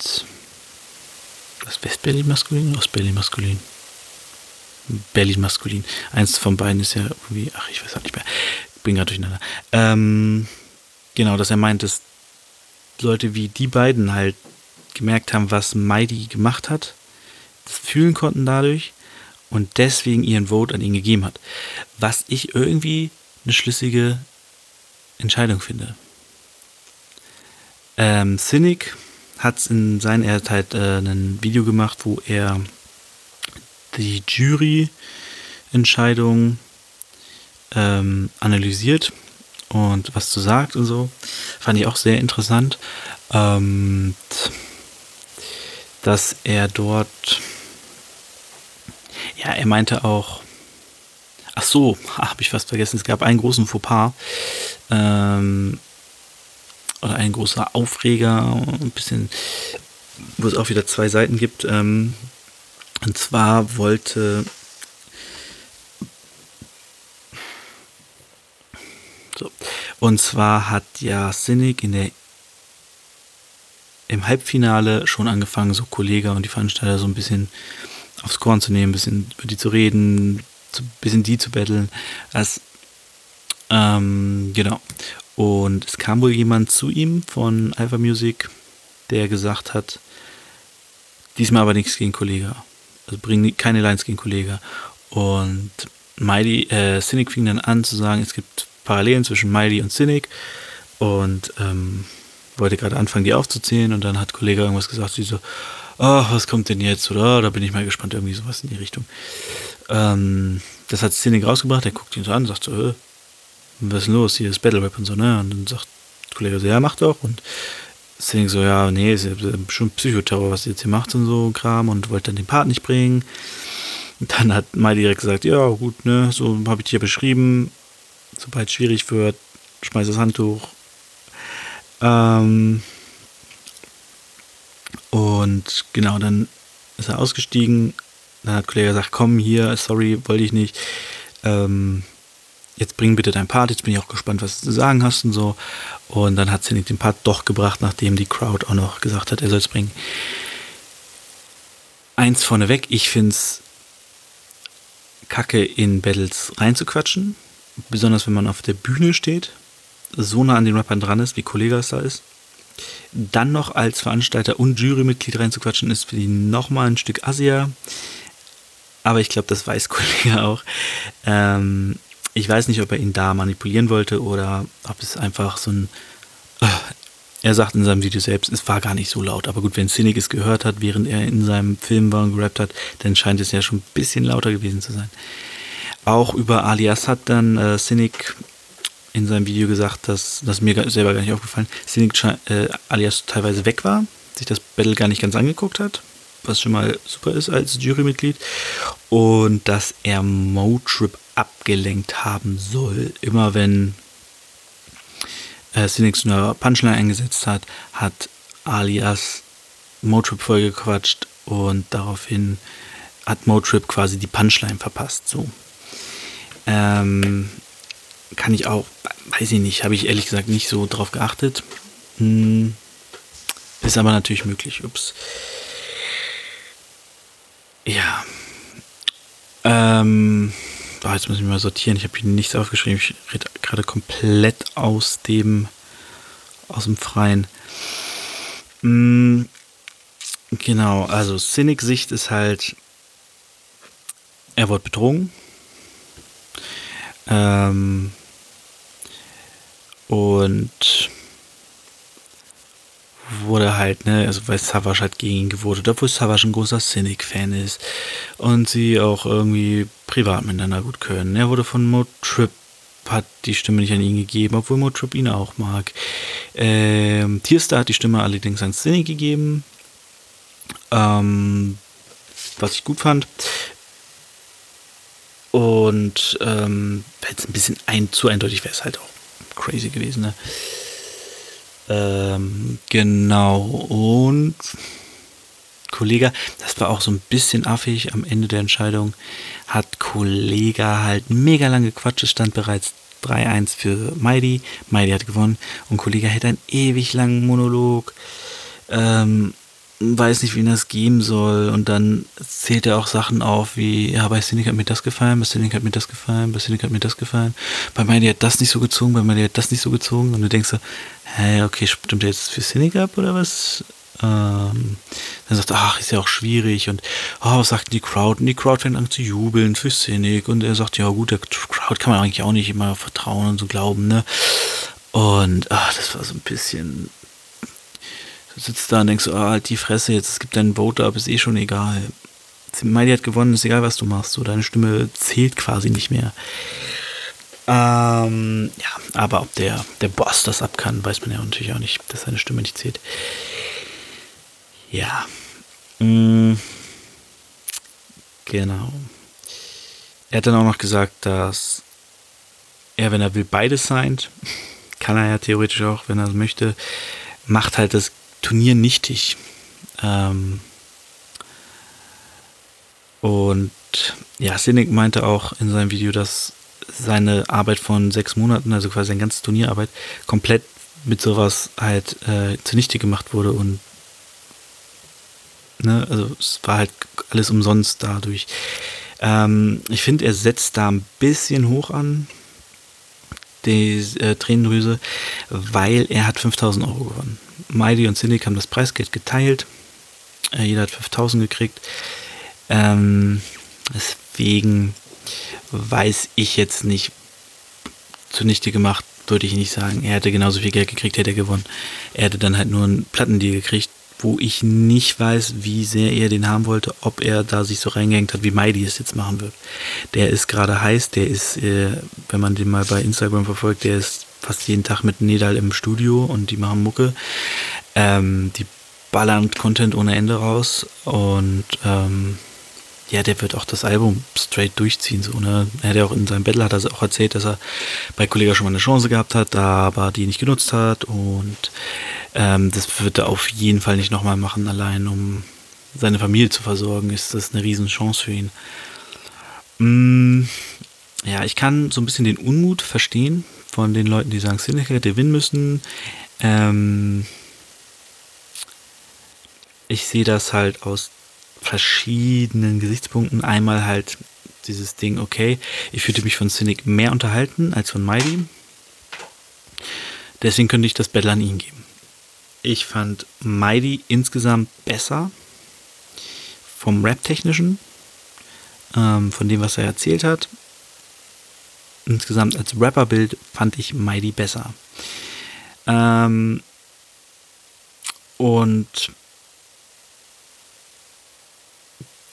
was West-Berlin maskulin oder Ost-Berlin maskulin? Berlin maskulin. Eins von beiden ist ja irgendwie, ach, ich weiß auch nicht mehr. Bin gerade durcheinander. Ähm, genau, dass er meint, dass Leute wie die beiden halt gemerkt haben, was Mighty gemacht hat, das fühlen konnten dadurch und deswegen ihren Vote an ihn gegeben hat. Was ich irgendwie eine schlüssige Entscheidung finde. Ähm, Cynic hat es in sein, er hat halt äh, ein Video gemacht, wo er die Jury-Entscheidung ähm, analysiert und was zu sagt und so. Fand ich auch sehr interessant. Ähm, dass er dort, ja, er meinte auch, ach so, habe ich fast vergessen, es gab einen großen Fauxpas. Ähm, oder ein großer Aufreger, ein bisschen, wo es auch wieder zwei Seiten gibt. Ähm, und zwar wollte so, und zwar hat ja Cynic in der im Halbfinale schon angefangen, so Kollege und die Veranstalter so ein bisschen aufs Korn zu nehmen, ein bisschen über die zu reden, ein bisschen die zu betteln. Das, ähm, genau. Und es kam wohl jemand zu ihm von Alpha Music, der gesagt hat, diesmal aber nichts gegen Kollega. Also bring keine Lines gegen Kollega. Und Miley, äh, Cynic fing dann an zu sagen, es gibt Parallelen zwischen Miley und Cynic und ähm, wollte gerade anfangen, die aufzuzählen und dann hat Kollege irgendwas gesagt, sie so, oh, was kommt denn jetzt? Oder da bin ich mal gespannt, irgendwie sowas in die Richtung. Ähm, das hat Cynic rausgebracht, er guckt ihn so an und sagt so, äh, was ist los? Hier ist Battle Rap und so, ne? Und dann sagt der Kollege so, ja, mach doch. Und Sting so, ja, nee, ist ja schon Psychoterror, was ihr jetzt hier macht und so Kram und wollte dann den Part nicht bringen. Und dann hat Mai direkt gesagt, ja, gut, ne, so habe ich dir beschrieben. Sobald es schwierig wird, schmeiß das Handtuch. Ähm, und genau, dann ist er ausgestiegen. Dann hat der Kollege gesagt, komm hier, sorry, wollte ich nicht. Ähm, jetzt bring bitte dein Part, jetzt bin ich auch gespannt, was du zu sagen hast und so. Und dann hat Cynic den Part doch gebracht, nachdem die Crowd auch noch gesagt hat, er soll es bringen. Eins vorneweg, ich finde es kacke, in Battles reinzuquatschen. Besonders wenn man auf der Bühne steht, so nah an den Rappern dran ist, wie Kollege es da ist. Dann noch als Veranstalter und Jurymitglied reinzuquatschen, ist für die nochmal ein Stück Asia. Aber ich glaube, das weiß Kollege auch. Ähm, ich weiß nicht, ob er ihn da manipulieren wollte oder ob es einfach so ein. Äh, er sagt in seinem Video selbst, es war gar nicht so laut. Aber gut, wenn Cynic es gehört hat, während er in seinem Film war und gerappt hat, dann scheint es ja schon ein bisschen lauter gewesen zu sein. Auch über Alias hat dann äh, Cynic in seinem Video gesagt, dass das mir selber gar nicht aufgefallen, Cynic äh, Alias teilweise weg war, sich das Battle gar nicht ganz angeguckt hat, was schon mal super ist als Jurymitglied und dass er Motrip abgelenkt haben soll. Immer wenn äh, so eine Punchline eingesetzt hat, hat Alias Motrip vollgequatscht und daraufhin hat Motrip quasi die Punchline verpasst. So. Ähm, kann ich auch, weiß ich nicht, habe ich ehrlich gesagt nicht so drauf geachtet. Hm, ist aber natürlich möglich. Ups. Ja. Ähm, oh, jetzt muss ich mal sortieren. Ich habe hier nichts aufgeschrieben. Ich rede gerade komplett aus dem, aus dem Freien. Hm, genau, also Cynic-Sicht ist halt, er wurde betrogen. Ähm, und wurde halt, ne, also weil Savage halt gegen ihn gewotet, obwohl Savage ein großer Cynic-Fan ist und sie auch irgendwie privat miteinander gut können. Er wurde von Motrip hat die Stimme nicht an ihn gegeben, obwohl Motrip ihn auch mag. Ähm, Tierstar hat die Stimme allerdings an Cynic gegeben, ähm, was ich gut fand. Und ähm, jetzt ein bisschen ein, zu eindeutig wäre es halt auch crazy gewesen. Ne? Ähm, genau. Und Kollege, das war auch so ein bisschen affig am Ende der Entscheidung, hat Kollege halt mega lange gequatscht. Es stand bereits 3-1 für Mighty. Mighty hat gewonnen und Kollege hätte einen ewig langen Monolog. Ähm, weiß nicht, wie ihn das geben soll. Und dann zählt er auch Sachen auf, wie, ja, bei Cynic hat mir das gefallen, bei Cynic hat mir das gefallen, bei Cynic hat mir das gefallen. Bei Mighty hat das nicht so gezogen, bei Mighty hat das nicht so gezogen. Und du denkst so, hä, okay, stimmt er jetzt für Cynic ab oder was? Ähm, dann sagt er, ach, ist ja auch schwierig und oh, was sagt die Crowd? Und die Crowd fängt an zu jubeln für Cynic und er sagt, ja gut, der Crowd kann man eigentlich auch nicht immer vertrauen und so glauben, ne? Und ach, das war so ein bisschen. Sitzt da und denkst, ah, halt die Fresse, jetzt es gibt deinen Vote ab, ist eh schon egal. Miley hat gewonnen, ist egal, was du machst. So, deine Stimme zählt quasi nicht mehr. Ähm, ja, aber ob der, der Boss das ab kann, weiß man ja natürlich auch nicht, dass seine Stimme nicht zählt. Ja. Mhm. Genau. Er hat dann auch noch gesagt, dass er, wenn er will, beides signed, kann er ja theoretisch auch, wenn er möchte, macht halt das Turnier nichtig. Ähm, und ja, Cynic meinte auch in seinem Video, dass seine Arbeit von sechs Monaten, also quasi seine ganze Turnierarbeit, komplett mit sowas halt äh, zunichte gemacht wurde und ne, also es war halt alles umsonst dadurch. Ähm, ich finde, er setzt da ein bisschen hoch an, die äh, Tränendrüse, weil er hat 5000 Euro gewonnen. Mighty und Cynic haben das Preisgeld geteilt. Äh, jeder hat 5000 gekriegt. Ähm, deswegen weiß ich jetzt nicht, zunichte gemacht, würde ich nicht sagen. Er hätte genauso viel Geld gekriegt, hätte er gewonnen. Er hätte dann halt nur einen Plattendeal gekriegt, wo ich nicht weiß, wie sehr er den haben wollte, ob er da sich so reingehängt hat, wie Mighty es jetzt machen wird. Der ist gerade heiß, der ist, äh, wenn man den mal bei Instagram verfolgt, der ist fast jeden Tag mit Nedal im Studio und die machen Mucke. Ähm, die ballern Content ohne Ende raus und ähm, ja, der wird auch das Album straight durchziehen. So, ne? Er hat ja auch in seinem Battle hat er auch erzählt, dass er bei Kollega schon mal eine Chance gehabt hat, aber die nicht genutzt hat. Und ähm, das wird er auf jeden Fall nicht nochmal machen, allein um seine Familie zu versorgen, ist das eine Riesenchance für ihn. Mm, ja, ich kann so ein bisschen den Unmut verstehen von den Leuten, die sagen, Cynic hätte gewinnen müssen. Ähm, ich sehe das halt aus verschiedenen Gesichtspunkten. Einmal halt dieses Ding, okay, ich fühlte mich von Cynic mehr unterhalten als von Mighty. Deswegen könnte ich das Battle an ihn geben. Ich fand Mighty insgesamt besser vom Rap-Technischen, ähm, von dem, was er erzählt hat. Insgesamt als Rapper-Bild fand ich Mighty besser. Ähm, und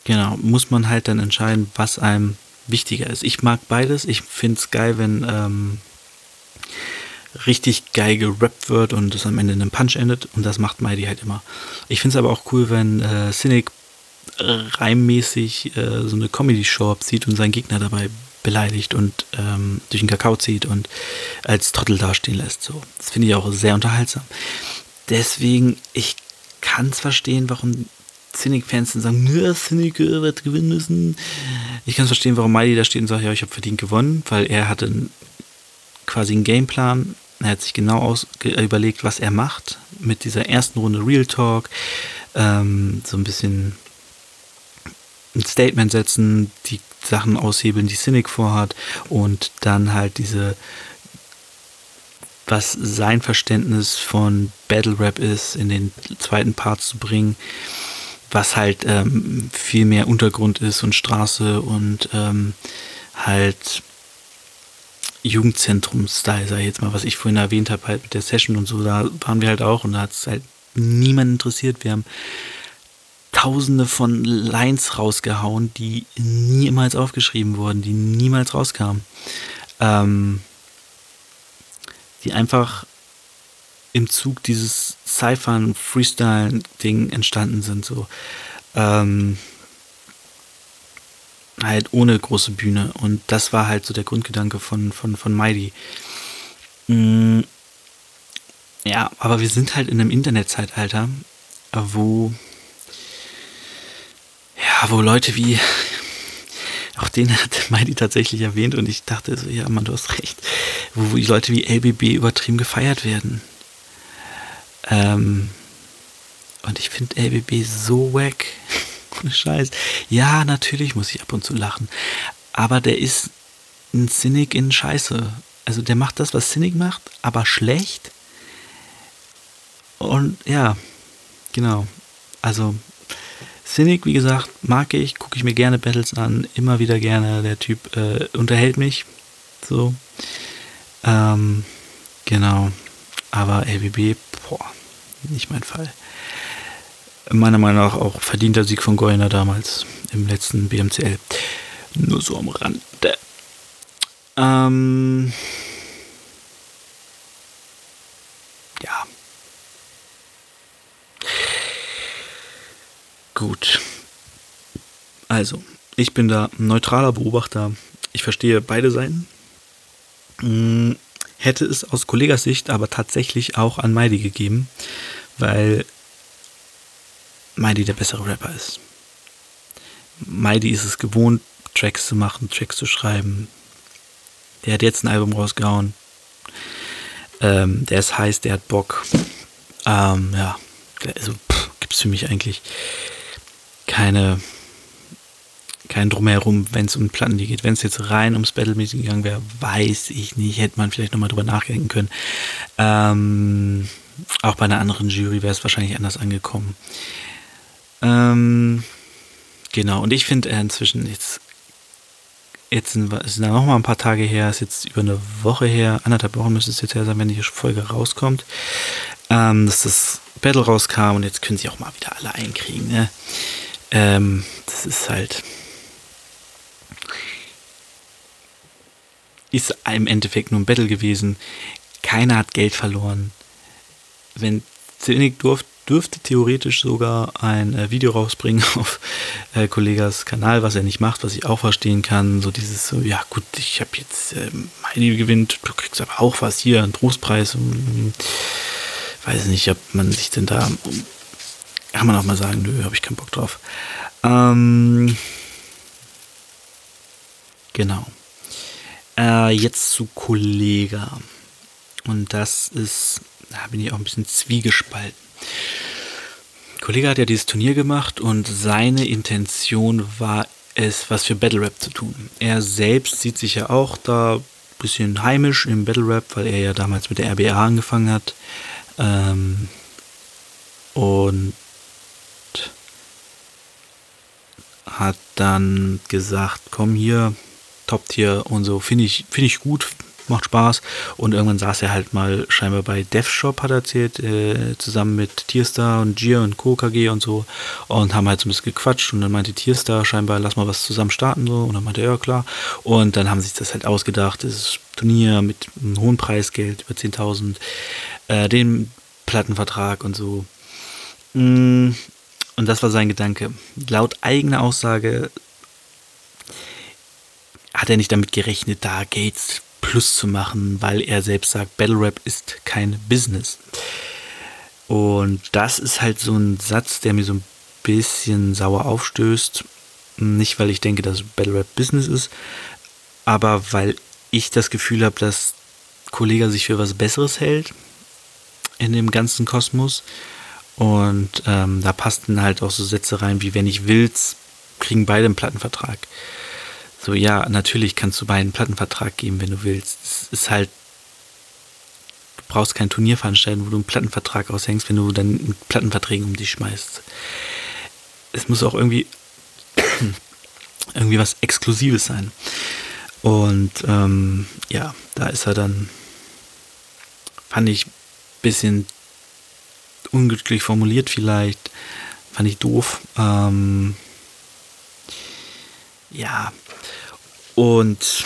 Genau, muss man halt dann entscheiden, was einem wichtiger ist. Ich mag beides. Ich finde es geil, wenn ähm, richtig geil gerappt wird und es am Ende in einem Punch endet. Und das macht Mighty halt immer. Ich finde es aber auch cool, wenn äh, Cynic reimmäßig äh, so eine Comedy-Show abzieht und seinen Gegner dabei beleidigt und ähm, durch den Kakao zieht und als Trottel dastehen lässt. So, das finde ich auch sehr unterhaltsam. Deswegen, ich kann es verstehen, warum Cynic-Fans sagen, nö, Cynic wird gewinnen müssen. Ich kann verstehen, warum Miley da steht und sagt, ja, ich habe verdient gewonnen, weil er hatte einen, quasi einen Gameplan. Er hat sich genau aus, überlegt, was er macht mit dieser ersten Runde Real Talk. Ähm, so ein bisschen ein Statement setzen, die Sachen aushebeln, die Cynic vorhat und dann halt diese was sein Verständnis von Battle Rap ist, in den zweiten Part zu bringen was halt ähm, viel mehr Untergrund ist und Straße und ähm, halt Jugendzentrum-Style, sag ich jetzt mal, was ich vorhin erwähnt habe, halt mit der Session und so, da waren wir halt auch und da hat es halt niemand interessiert. Wir haben tausende von Lines rausgehauen, die niemals aufgeschrieben wurden, die niemals rauskamen. Ähm, die einfach im Zug dieses Cyphern Freestyle Ding entstanden sind so. Ähm, halt ohne große Bühne. Und das war halt so der Grundgedanke von von von Mighty. Mm, ja aber wir sind halt in einem Internetzeitalter wo wo Leute wie auch den hat Mighty tatsächlich erwähnt und ich dachte so ja man du hast recht wo die Leute wie LBB übertrieben gefeiert werden ähm, und ich finde LBB so wack. Ohne Scheiß. Ja, natürlich muss ich ab und zu lachen. Aber der ist ein Cynic in Scheiße. Also der macht das, was Cynic macht, aber schlecht. Und ja, genau. Also Cynic, wie gesagt, mag ich, gucke ich mir gerne Battles an, immer wieder gerne. Der Typ äh, unterhält mich. So. Ähm, genau. Aber LBB, boah, nicht mein Fall. Meiner Meinung nach auch verdienter Sieg von Goyner damals im letzten BMCL. Nur so am Rande. Ähm, ja. Gut. Also, ich bin da neutraler Beobachter. Ich verstehe beide Seiten. Hm, hätte es aus Kollegas Sicht aber tatsächlich auch an Meidi gegeben, weil Meidi der bessere Rapper ist. Meidi ist es gewohnt, Tracks zu machen, Tracks zu schreiben. Der hat jetzt ein Album rausgehauen. Ähm, der ist heiß, der hat Bock. Ähm, ja, also gibt es für mich eigentlich keine kein Drumherum, wenn es um Platten geht. Wenn es jetzt rein ums Battle-Meeting gegangen wäre, weiß ich nicht, hätte man vielleicht nochmal drüber nachdenken können. Ähm, auch bei einer anderen Jury wäre es wahrscheinlich anders angekommen. Ähm, genau, und ich finde äh, inzwischen jetzt, jetzt sind, sind da nochmal ein paar Tage her, ist jetzt über eine Woche her, anderthalb Wochen müsste es jetzt her sein, wenn die Folge rauskommt, ähm, dass das Battle rauskam und jetzt können sie auch mal wieder alle einkriegen. Ne? Ähm, das ist halt ist im Endeffekt nur ein Battle gewesen. Keiner hat Geld verloren. Wenn Zinnig durft, dürfte theoretisch sogar ein äh, Video rausbringen auf äh, Kollegas Kanal, was er nicht macht, was ich auch verstehen kann. So dieses so, ja gut, ich habe jetzt äh, meine gewinnt, du kriegst aber auch was hier, einen Trostpreis. Und, weiß nicht, ob man sich denn da, kann man auch mal sagen, nö, habe ich keinen Bock drauf. Ähm, genau. Äh, jetzt zu Kollega. Und das ist, da bin ich auch ein bisschen zwiegespalten. Kollege hat ja dieses Turnier gemacht und seine Intention war es, was für Battle Rap zu tun. Er selbst sieht sich ja auch da ein bisschen heimisch im Battle Rap, weil er ja damals mit der RBA angefangen hat. Ähm, und hat dann gesagt, komm hier, Top-Tier und so, finde ich, finde ich gut, macht Spaß. Und irgendwann saß er halt mal scheinbar bei Dev Shop, hat er erzählt, äh, zusammen mit Tierstar und Gier und Co. KG und so. Und haben halt so ein bisschen gequatscht. Und dann meinte Tierstar scheinbar, lass mal was zusammen starten. so Und dann meinte er, ja klar. Und dann haben sich das halt ausgedacht. Das Turnier mit einem hohen Preisgeld, über 10.000. Äh, den Plattenvertrag und so. Mm, und das war sein Gedanke. Laut eigener Aussage hat er nicht damit gerechnet, da Gates Plus zu machen, weil er selbst sagt, Battle Rap ist kein Business. Und das ist halt so ein Satz, der mir so ein bisschen sauer aufstößt. Nicht, weil ich denke, dass Battle Rap Business ist, aber weil ich das Gefühl habe, dass Kollege sich für was Besseres hält in dem ganzen Kosmos. Und ähm, da passten halt auch so Sätze rein, wie wenn ich will's, kriegen beide einen Plattenvertrag. So, ja, natürlich kannst du beiden einen Plattenvertrag geben, wenn du willst. Es ist halt, du brauchst kein Turnier veranstalten, wo du einen Plattenvertrag aushängst, wenn du dann Plattenverträge um dich schmeißt. Es muss auch irgendwie, irgendwie was Exklusives sein. Und ähm, ja, da ist er dann, fand ich ein bisschen unglücklich formuliert vielleicht, fand ich doof. Ähm, ja, und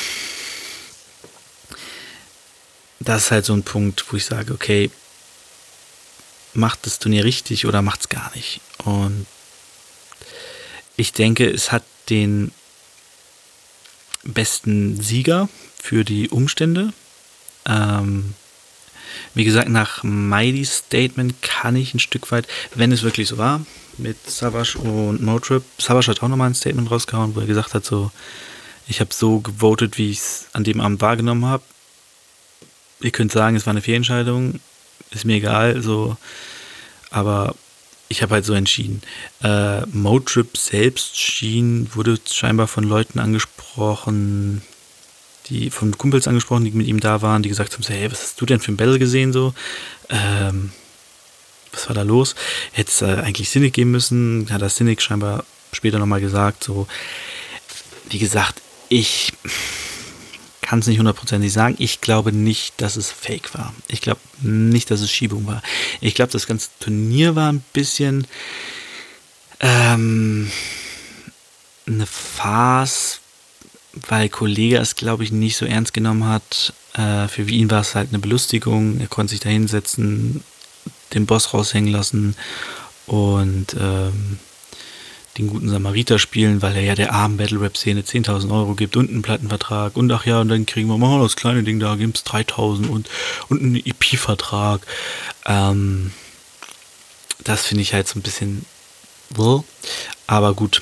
das ist halt so ein Punkt, wo ich sage, okay, macht das Turnier richtig oder macht es gar nicht. Und ich denke, es hat den besten Sieger für die Umstände. Ähm, wie gesagt, nach Mighty's Statement kann ich ein Stück weit, wenn es wirklich so war, mit Savage und Motrip. Savage hat auch nochmal ein Statement rausgehauen, wo er gesagt hat, so, ich habe so gewotet, wie ich es an dem Abend wahrgenommen habe. Ihr könnt sagen, es war eine Fehlentscheidung, ist mir egal, so, aber ich habe halt so entschieden. Äh, Motrip selbst schien, wurde scheinbar von Leuten angesprochen, die von Kumpels angesprochen, die mit ihm da waren, die gesagt haben, so, hey, was hast du denn für ein Battle gesehen so? Ähm, was war da los? Hätte es äh, eigentlich Cynic geben müssen, hat das Cynic scheinbar später nochmal gesagt, so, wie gesagt, ich kann es nicht hundertprozentig sagen. Ich glaube nicht, dass es Fake war. Ich glaube nicht, dass es Schiebung war. Ich glaube, das ganze Turnier war ein bisschen ähm, eine Farce, weil Kollege es, glaube ich, nicht so ernst genommen hat. Äh, für ihn war es halt eine Belustigung. Er konnte sich da hinsetzen, den Boss raushängen lassen und ähm, den guten Samariter spielen, weil er ja der armen Battle Rap Szene 10.000 Euro gibt und einen Plattenvertrag und ach ja, und dann kriegen wir mal das kleine Ding da, gibt es 3.000 und, und einen EP-Vertrag. Ähm, das finde ich halt so ein bisschen, aber gut,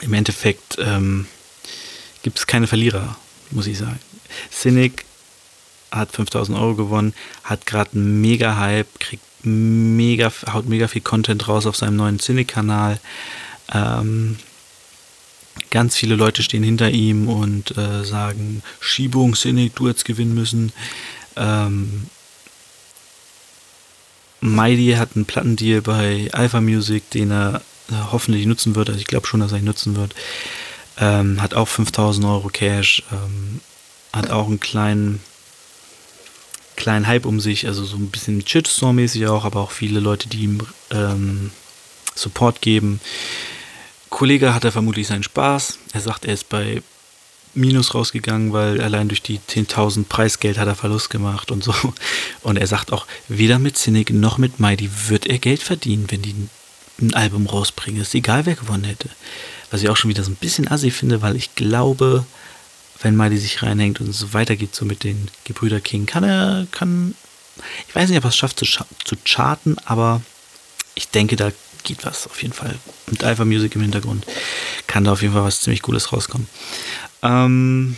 im Endeffekt ähm, gibt es keine Verlierer, muss ich sagen. Cynic hat 5000 Euro gewonnen, hat gerade einen mega Hype, kriegt mega, haut mega viel Content raus auf seinem neuen Cynic-Kanal. Ähm, ganz viele Leute stehen hinter ihm und äh, sagen, Schiebung, Cynic, du hättest gewinnen müssen. Ähm, Mighty hat einen Plattendeal bei Alpha Music, den er äh, hoffentlich nutzen wird. Also ich glaube schon, dass er ihn nutzen wird. Ähm, hat auch 5000 Euro Cash. Ähm, hat auch einen kleinen kleinen Hype um sich, also so ein bisschen Shitstorm-mäßig auch, aber auch viele Leute, die ihm ähm, Support geben. Kollege hat er vermutlich seinen Spaß. Er sagt, er ist bei Minus rausgegangen, weil allein durch die 10.000 Preisgeld hat er Verlust gemacht und so. Und er sagt auch, weder mit Cynic noch mit Mighty wird er Geld verdienen, wenn die ein Album rausbringen. Ist egal, wer gewonnen hätte. Was ich auch schon wieder so ein bisschen assi finde, weil ich glaube, wenn Miley sich reinhängt und es weitergeht, so mit den Gebrüder King, kann er, kann, ich weiß nicht, ob er es schafft zu, zu charten, aber ich denke, da geht was auf jeden Fall. Mit Alpha Music im Hintergrund kann da auf jeden Fall was ziemlich Cooles rauskommen. Ähm,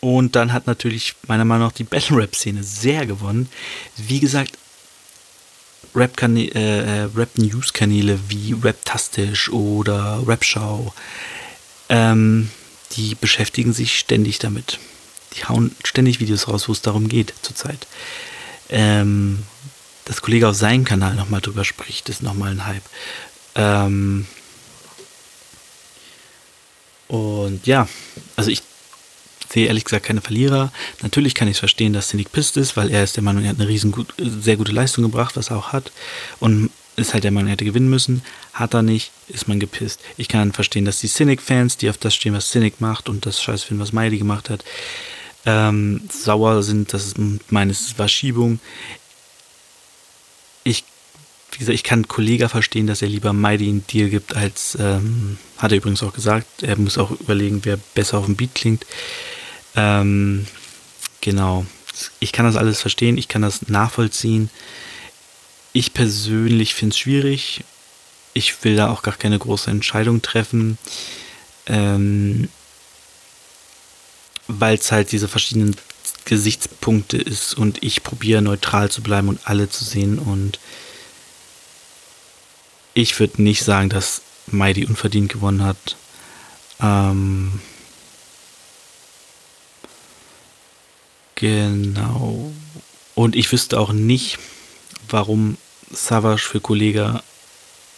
Und dann hat natürlich meiner Meinung nach die Battle Rap Szene sehr gewonnen. Wie gesagt, Rap, äh, äh, Rap News Kanäle wie Raptastisch oder Rapschau, ähm, die beschäftigen sich ständig damit. Die hauen ständig Videos raus, wo es darum geht zurzeit. Ähm, dass Kollege auf seinem Kanal nochmal drüber spricht, ist nochmal ein Hype. Ähm, und ja, also ich sehe ehrlich gesagt keine Verlierer. Natürlich kann ich es verstehen, dass Cynic pisst ist, weil er ist der Meinung, er hat eine riesen gut, sehr gute Leistung gebracht, was er auch hat. Und ist halt der Meinung, er hätte gewinnen müssen. Hat er nicht, ist man gepisst. Ich kann verstehen, dass die Cynic-Fans, die auf das stehen, was Cynic macht und das Scheiß finden, was Miley gemacht hat, ähm, sauer sind. Das ist meines war Schiebung. Ich wie gesagt, ich kann Kollega verstehen, dass er lieber Mighty einen Deal gibt, als, ähm, hat er übrigens auch gesagt, er muss auch überlegen, wer besser auf dem Beat klingt. Ähm, genau. Ich kann das alles verstehen, ich kann das nachvollziehen. Ich persönlich finde es schwierig. Ich will da auch gar keine große Entscheidung treffen. Ähm, weil es halt diese verschiedenen Gesichtspunkte ist und ich probiere neutral zu bleiben und alle zu sehen und ich würde nicht sagen, dass Mighty unverdient gewonnen hat. Ähm, genau. Und ich wüsste auch nicht, warum Savage für Kollega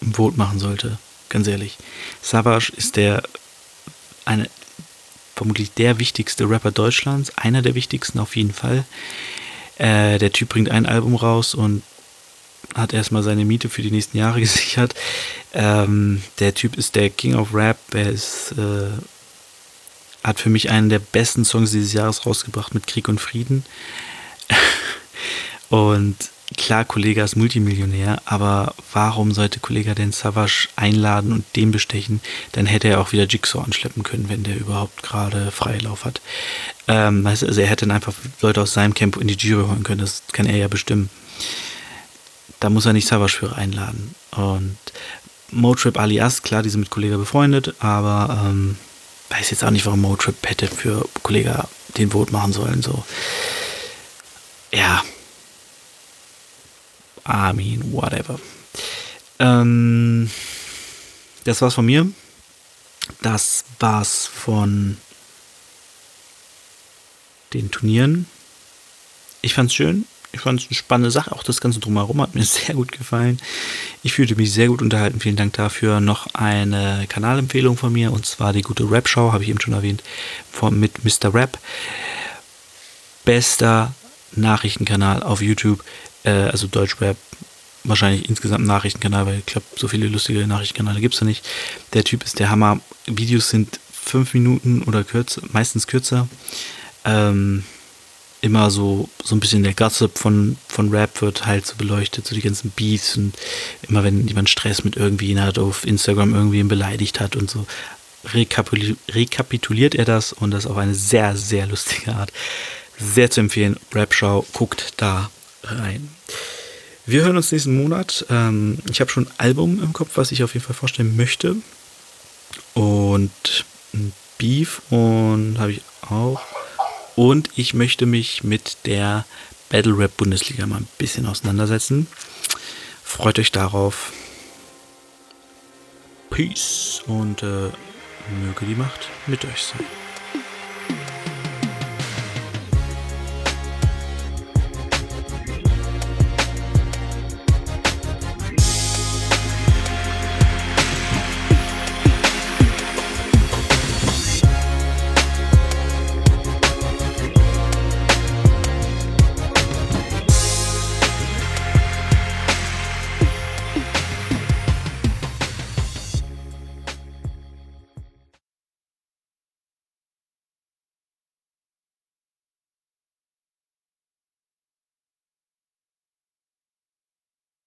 ein Vote machen sollte. Ganz ehrlich. Savage ist der eine vermutlich der wichtigste Rapper Deutschlands, einer der wichtigsten auf jeden Fall. Äh, der Typ bringt ein Album raus und hat erstmal seine Miete für die nächsten Jahre gesichert. Ähm, der Typ ist der King of Rap. Er ist, äh, hat für mich einen der besten Songs dieses Jahres rausgebracht mit Krieg und Frieden. und klar, Kollega ist Multimillionär, aber warum sollte Kollega den Savage einladen und den bestechen? Dann hätte er auch wieder Jigsaw anschleppen können, wenn der überhaupt gerade Freilauf hat. Ähm, also er hätte dann einfach Leute aus seinem Camp in die Jury holen können, das kann er ja bestimmen. Da muss er nicht Savage für einladen. Und Motrip alias, klar, die sind mit Kollega befreundet, aber ähm, weiß jetzt auch nicht, warum Motrip hätte für Kollega den Vote machen sollen. So. Ja. I mean, whatever. Ähm, das war's von mir. Das war's von den Turnieren. Ich fand's schön. Ich fand es eine spannende Sache. Auch das Ganze drumherum hat mir sehr gut gefallen. Ich fühlte mich sehr gut unterhalten. Vielen Dank dafür. Noch eine Kanalempfehlung von mir und zwar die gute Rap-Show, habe ich eben schon erwähnt, von, mit Mr. Rap. Bester Nachrichtenkanal auf YouTube, äh, also Deutschrap. Wahrscheinlich insgesamt Nachrichtenkanal, weil ich glaube, so viele lustige Nachrichtenkanäle gibt es ja nicht. Der Typ ist der Hammer. Videos sind fünf Minuten oder kürzer, meistens kürzer. Ähm, immer so, so ein bisschen der Gossip von, von Rap wird halt so beleuchtet, so die ganzen Beats und immer wenn jemand Stress mit irgendwie hat, auf Instagram irgendwie beleidigt hat und so, rekapituliert er das und das auf eine sehr, sehr lustige Art. Sehr zu empfehlen. Rap-Show, guckt da rein. Wir hören uns nächsten Monat. Ähm, ich habe schon ein Album im Kopf, was ich auf jeden Fall vorstellen möchte. Und ein Beef und habe ich auch. Und ich möchte mich mit der Battle Rap Bundesliga mal ein bisschen auseinandersetzen. Freut euch darauf. Peace und äh, möge die Macht mit euch sein.